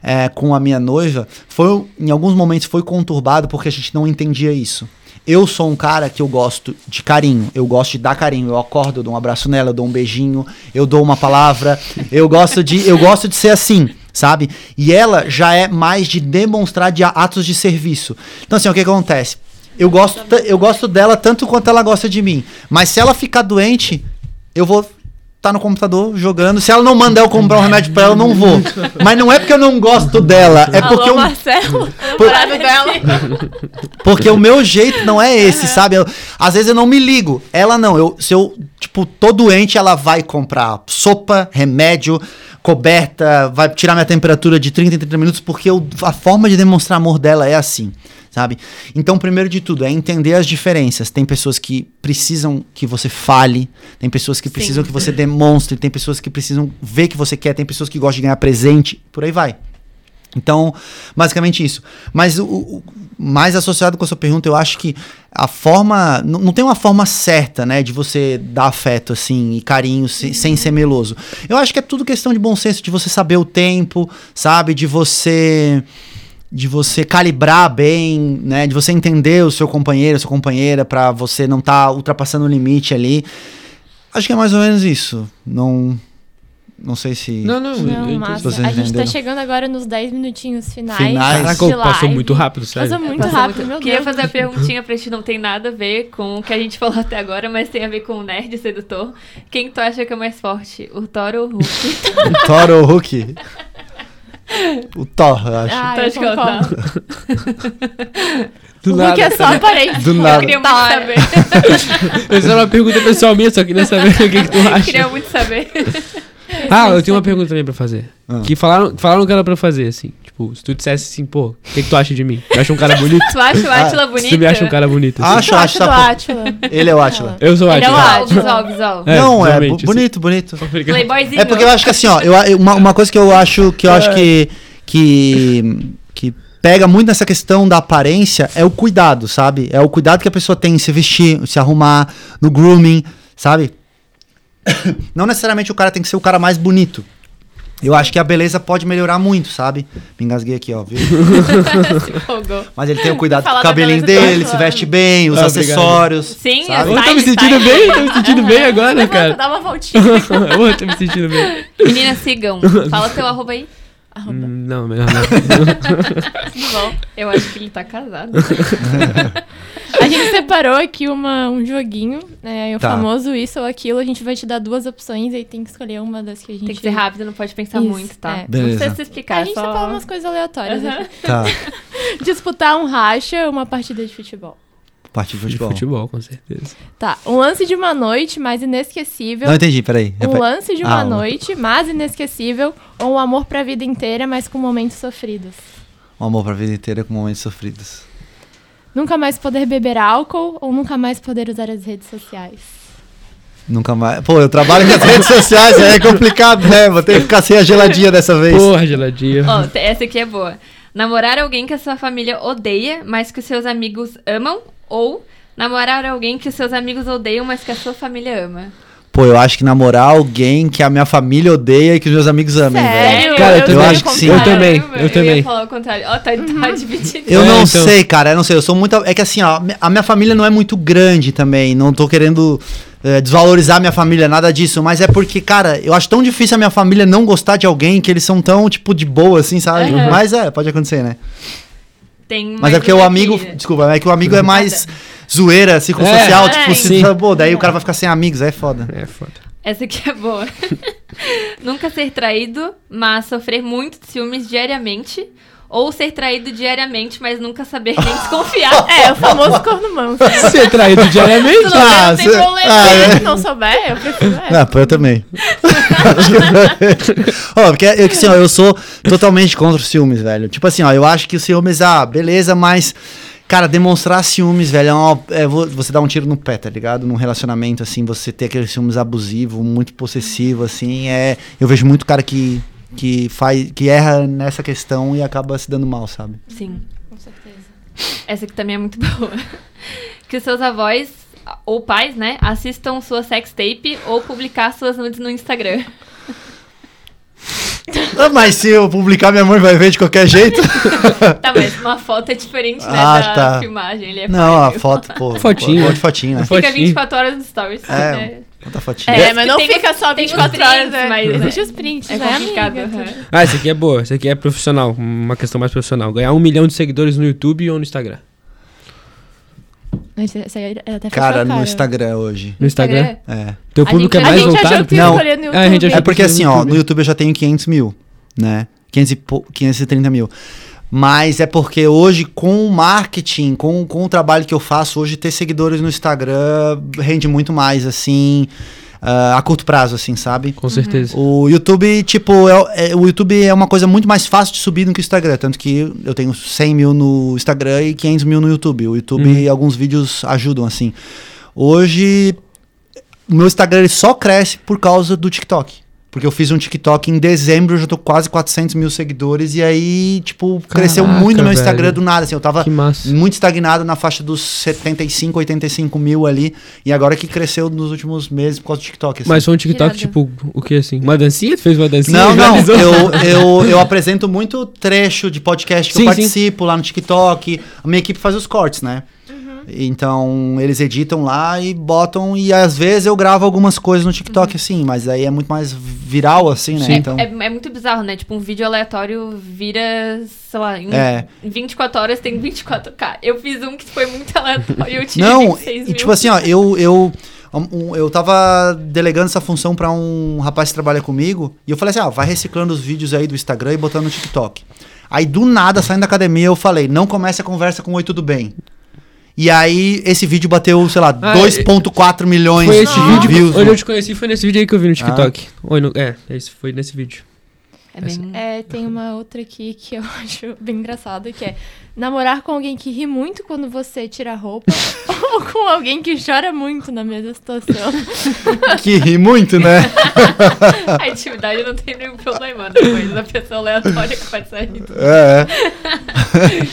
é, com a minha noiva foi, em alguns momentos, foi conturbado porque a gente não entendia isso. Eu sou um cara que eu gosto de carinho, eu gosto de dar carinho. Eu acordo, eu dou um abraço nela, eu dou um beijinho, eu dou uma palavra. Eu gosto de, eu gosto de ser assim, sabe? E ela já é mais de demonstrar de atos de serviço. Então assim, o que acontece? Eu gosto, eu gosto dela tanto quanto ela gosta de mim. Mas se ela ficar doente, eu vou estar no computador jogando. Se ela não mandar eu comprar um remédio pra ela, eu não vou. Mas não é porque eu não gosto dela, é porque Alô, eu, Marcelo, Por- dela. porque o meu jeito não é esse, sabe? Eu- às vezes eu não me ligo. Ela não. Eu, se eu, tipo, tô doente, ela vai comprar sopa, remédio, coberta, vai tirar minha temperatura de 30 em 30 minutos, porque eu- a forma de demonstrar amor dela é assim, sabe? Então, primeiro de tudo, é entender as diferenças. Tem pessoas que precisam que você fale, tem pessoas que precisam que você demonstre, tem pessoas que precisam ver que você quer, tem pessoas que gostam de ganhar presente, por aí vai. Então, basicamente isso. Mas o, o- mais associado com a sua pergunta, eu acho que a forma. Não, não tem uma forma certa, né, de você dar afeto, assim, e carinho se- sem ser meloso. Eu acho que é tudo questão de bom senso, de você saber o tempo, sabe? De você. De você calibrar bem, né? De você entender o seu companheiro, a sua companheira, pra você não estar ultrapassando o limite ali. Acho que é mais ou menos isso. Não. Não sei se. Não, não. Não, massa. Vocês A gente tá chegando agora nos 10 minutinhos finais. Finais. Caraca, de passou live. muito rápido, sério. Passou muito Passou rápido, muito- meu Queria Deus. fazer a perguntinha pra ti, não tem nada a ver com o que a gente falou até agora, mas tem a ver com o nerd sedutor. Quem tu acha que é mais forte, o Thor ou o Hulk? O Thor ou o Hulk? O Thor, eu acho. Ah, eu acha que é o concordo. Do O Hulk é só aparente. Do Eu nada. queria muito Thor. saber. Essa era uma pergunta pessoal minha, só queria saber o que, que tu acha. queria muito saber. Ah, eu tenho uma pergunta também pra fazer. Ah. Que falaram, falaram que era pra fazer, assim. Tipo, se tu dissesse assim, pô, o que, que tu acha de mim? Tu acha um cara bonito? Tu acha o Átila bonito? Se tu me acha um cara bonito. assim. Acho, Eu acho. Átila. Ele é o Átila. Eu sou Ele é o Átila. Átila. Visual, visual, visual. É, não, é assim. bonito, bonito. Playboyzinho. É porque eu acho que assim, ó, eu, eu- uma, uma coisa que eu acho que eu acho que, que que pega muito nessa questão da aparência é o cuidado, sabe? É o cuidado que a pessoa tem em se vestir, se arrumar, no grooming, sabe? Não necessariamente o cara tem que ser o cara mais bonito. Eu acho que a beleza pode melhorar muito, sabe? Me engasguei aqui, ó, viu? Mas ele tem o cuidado com o cabelinho dele, se veste bem, os Ah, acessórios. Sim, sabe? Eu tô me Style, sentindo style. bem, tô me sentindo bem agora, Levanta, cara. dá uma voltinha. Eu tô me sentindo bem. Meninas, sigam. Fala teu arroba aí. Arroba. Hum, Não, melhor não. Bom? Eu acho que ele tá casado. A gente separou aqui uma, um joguinho, né? O Tá. famoso isso ou aquilo. A gente vai te dar duas opções e aí tem que escolher uma das que a gente. Tem que ser rápido, não pode pensar Isso, muito, tá? é. Não precisa se explicar, A gente só... separou umas coisas aleatórias aqui. Tá. Disputar um racha, uma partida de futebol. Parte de De futebol. futebol, com certeza. Tá, um lance de uma noite, mais inesquecível. Não entendi, peraí. Um Repete. lance de uma Ah, um- noite, mais inesquecível. Ou um amor pra vida inteira, mas com momentos sofridos. Um amor pra vida inteira com momentos sofridos. Nunca mais poder beber álcool ou nunca mais poder usar as redes sociais. Nunca mais. Pô, eu trabalho nas redes sociais, aí é complicado, né? Vou ter que ficar sem a geladinha dessa vez. Porra, geladinha. Ó, te- essa aqui é boa. Namorar alguém que a sua família odeia, mas que os seus amigos amam. Ou namorar alguém que os seus amigos odeiam, mas que a sua família ama. Pô, eu acho que namorar alguém que a minha família odeia e que os meus amigos amem, velho. Sério? Cara, eu eu, também. acho que sim. Eu também, Caramba, eu também. ia falar o contrário. Ó, tá, tá dividido. Eu É, não então. sei, cara, eu não sei. Eu sou muito. É que assim, ó, a minha família não é muito grande também. Não tô querendo é, desvalorizar minha família, nada disso. Mas é porque, cara, eu acho tão difícil a minha família não gostar de alguém que eles são tão, tipo, de boa, assim, sabe? Uhum. Mas é, pode acontecer, né? Tem Mas é porque o amigo. aqui. Desculpa, é que o amigo é mais zoeira, circunstancial. É, tipo, é, se, sim. pô, daí o cara vai ficar sem amigos, aí é foda. É foda. Essa aqui é boa. Nunca ser traído, mas sofrer muito de ciúmes diariamente. Ou ser traído diariamente, mas nunca saber nem desconfiar. É, o famoso corno manso. Ser traído diariamente? Bem, Ah, não tem cê- problema. ah, é. Se não souber, eu prefiro. É. Ah, eu também. ó, porque eu, assim, ó, eu sou totalmente contra os ciúmes, velho. Tipo assim, ó, eu acho que os ciúmes, ah, beleza, mas. Cara, demonstrar ciúmes, velho, é, uma- é vo- você dar um tiro no pé, tá ligado? Num relacionamento, assim, você ter aquele ciúmes abusivo, muito possessivo, assim, é. Eu vejo muito cara que, que faz. que erra nessa questão e acaba se dando mal, sabe? Sim. Com certeza. Essa aqui também é muito boa. Que os seus avós ou pais, né, assistam sua sextape ou publicar suas nudes no Instagram. Ah, mas se eu publicar, minha mãe vai ver de qualquer jeito. Tá, mas uma foto é diferente, né, Ah, da tá. filmagem. Ele é Não, a pai. foto, pô. Fotinho. Pô, de fotinho, né? Fica Fotinho. 24 horas no stories. É. né? Conta a fotinha. É, mas não Tem fica só tem os 24 horas, prints, né? mas- Existe os prints, É né, complicado. amiga? aham. Ah, essa aqui é boa. Essa aqui é profissional. Uma questão mais profissional. Ganhar um milhão de seguidores no YouTube ou no Instagram? Esse- esse aí é até Cara, no Instagram hoje. No Instagram? É. Teu A público é mais gente voltado? Não. escolher no YouTube. É, a gente achou É porque no assim, ó, no YouTube eu já tenho 500 mil, né? 500 e pou- 530 mil. Mas é porque hoje, com o marketing, com, com o trabalho que eu faço, hoje ter seguidores no Instagram rende muito mais, assim, ah, a curto prazo, assim, sabe? Com certeza. O YouTube, tipo, é, é- o YouTube é uma coisa muito mais fácil de subir do que o Instagram. Tanto que eu tenho 100 mil no Instagram e 500 mil no YouTube. O YouTube, Uhum. alguns vídeos ajudam, assim. Hoje, o meu Instagram ele só cresce por causa do TikTok. Porque eu fiz um TikTok em dezembro, eu já tô com quase 400 mil seguidores. E aí, tipo, cresceu Caraca, muito meu Instagram velho. do nada. Assim, eu tava muito estagnado na faixa dos 75, 85 mil ali. E agora que cresceu nos últimos meses por causa do TikTok. assim. Mas foi um TikTok, Irado. tipo, o que assim? Uma dancinha? Tu fez uma dancinha? Não, não. Eu, eu, eu apresento muito trecho de podcast que Sim, eu sim. participo lá no TikTok. A minha equipe faz os cortes, né? Então, eles editam lá e botam. E às vezes eu gravo algumas coisas no TikTok, assim, mas aí é muito mais viral, assim, né? Sim. Então, É, é muito bizarro, né? Tipo, um vídeo aleatório vira, sei lá, em, É. em 24 horas tem 24k. Eu fiz um que foi muito aleatório e eu tive Não, 26 e tipo assim, ó, eu, eu, um, eu tava delegando essa função pra um rapaz que trabalha comigo, e eu falei assim, ó, vai reciclando os vídeos aí do Instagram e botando no TikTok. Aí do nada, saindo da academia, eu falei, não comece a conversa com oi, tudo bem. E aí, esse vídeo bateu, sei lá, Ah, 2.4 milhões Foi esse de vídeo. views. Onde no- eu te conheci foi nesse vídeo aí que eu vi no TikTok. Oi, no- é, esse foi nesse vídeo. É bem... É, tem uma outra aqui que eu acho bem engraçada, que é namorar com alguém que ri muito quando você tira a roupa ou com alguém que chora muito na mesma situação. Que ri muito, né? A intimidade não tem nenhum problema, né? Mas a pessoa aleatória que pode sair. É.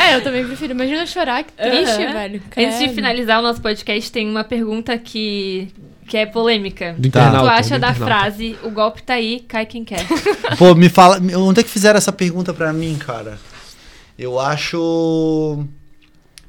é, eu também prefiro. Imagina eu chorar, que triste, Aham. velho. Antes de Credo. finalizar o nosso podcast, tem uma pergunta que, que é polêmica. Do O que internauta. tu acha do da frase, o golpe tá aí, cai quem quer? Pô, me fala, onde é que fizeram essa pergunta pra mim, cara? Eu acho.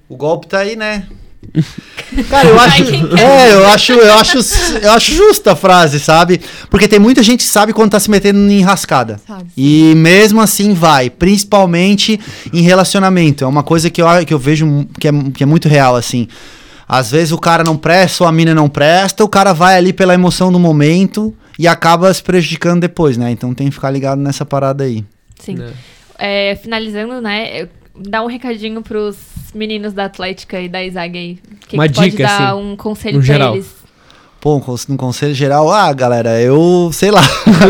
O golpe tá aí, né? Cara, eu acho. quem quer. É, eu acho, eu acho, eu acho justa a frase, sabe? Porque tem muita gente que sabe quando tá se metendo em enrascada. Sabe? E mesmo assim vai, principalmente em relacionamento. É uma coisa que eu, que eu vejo que é, que é muito real, assim. Às vezes o cara não presta ou a mina não presta, o cara vai ali pela emoção do momento e acaba se prejudicando depois, né? Então tem que ficar ligado nessa parada aí. Sim. Né? É, finalizando, né? Dá um recadinho pros meninos da Atlética e da Isaga aí. Que Uma que pode dica, dar assim, um conselho pra geral. eles. Pô, um conselho geral, ah, galera, eu sei lá.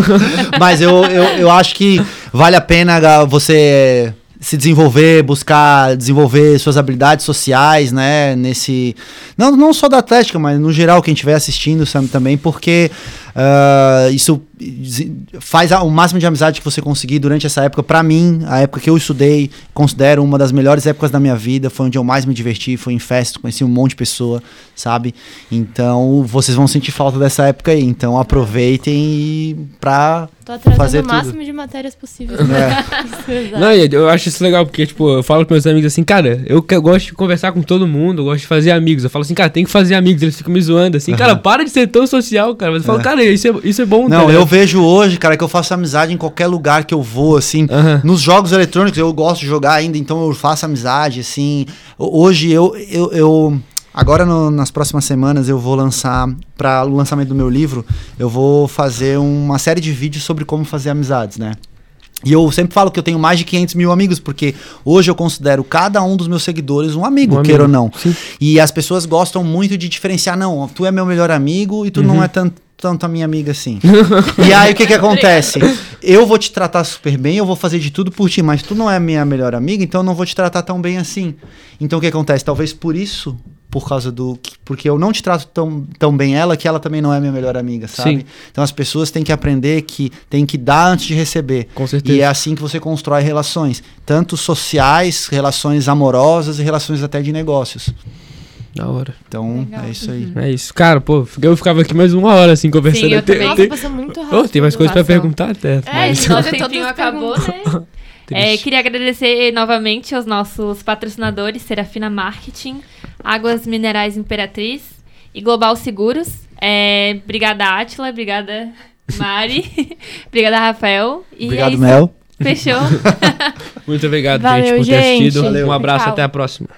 Mas eu, eu, eu acho que vale a pena você se desenvolver, buscar desenvolver suas habilidades sociais, né? Nesse. Não, não só da Atlética, mas no geral, quem estiver assistindo sabe, também, porque ah, isso faz o máximo de amizade que você conseguir durante essa época. Pra mim, a época que eu estudei, considero uma das melhores épocas da minha vida. Foi onde eu mais me diverti, foi em festa, conheci um monte de pessoa, sabe? Então, vocês vão sentir falta dessa época aí. Então, aproveitem e pra Tô atrasando fazer o tudo. máximo de matérias possíveis. É. Não, eu acho isso legal, porque, tipo, eu falo com meus amigos assim, cara, eu, que- eu gosto de conversar com todo mundo, eu gosto de fazer amigos. Eu falo assim, cara, tem que fazer amigos. Eles ficam me zoando assim, cara, para de ser tão social, cara. Mas eu falo, É. cara, isso é, isso é bom, Não, tá eu vejo hoje, cara, que eu faço amizade em qualquer lugar que eu vou, assim. Nos jogos eletrônicos eu gosto de jogar ainda, então eu faço amizade, assim. Ho- Hoje eu. eu, eu- agora no- nas próximas semanas eu vou lançar, para o lançamento do meu livro, eu vou fazer uma série de vídeos sobre como fazer amizades, né? E eu sempre falo que eu tenho mais de 500 mil amigos, porque hoje eu considero cada um dos meus seguidores um amigo, Um amigo, queira ou não. sim. E as pessoas gostam muito de diferenciar, não, tu é meu melhor amigo e tu Uhum. não é tanto, tanto a minha amiga assim. e aí o que que acontece? Eu vou te tratar super bem, eu vou fazer de tudo por ti, mas tu não é minha melhor amiga, então eu não vou te tratar tão bem assim. Então o que acontece? Talvez por isso, por causa do. que- Porque eu não te trato tão, tão bem ela, que ela também não é minha melhor amiga, sabe? Sim. Então as pessoas têm que aprender que tem que dar antes de receber. Com certeza. E é assim que você constrói relações, tanto sociais, relações amorosas e relações até de negócios. Da hora. Então, Legal. é isso aí. É isso. Cara, pô, eu ficava aqui mais uma hora assim conversando. Sim, eu Tem-. Nossa, tem- muito rápido. tem mais coisas pra perguntar até. É, mas- Nosso tempinho acabou, né? É, queria agradecer novamente aos nossos patrocinadores, Serafina Marketing, Águas Minerais Imperatriz e Global Seguros. É, obrigada, Átila. Obrigada, Mari. obrigada, Rafael. E é Obrigado, isso. Mel. Fechou. Muito obrigado, Valeu, gente, por ter gente. assistido. Valeu. Um abraço, Tchau. até a próxima.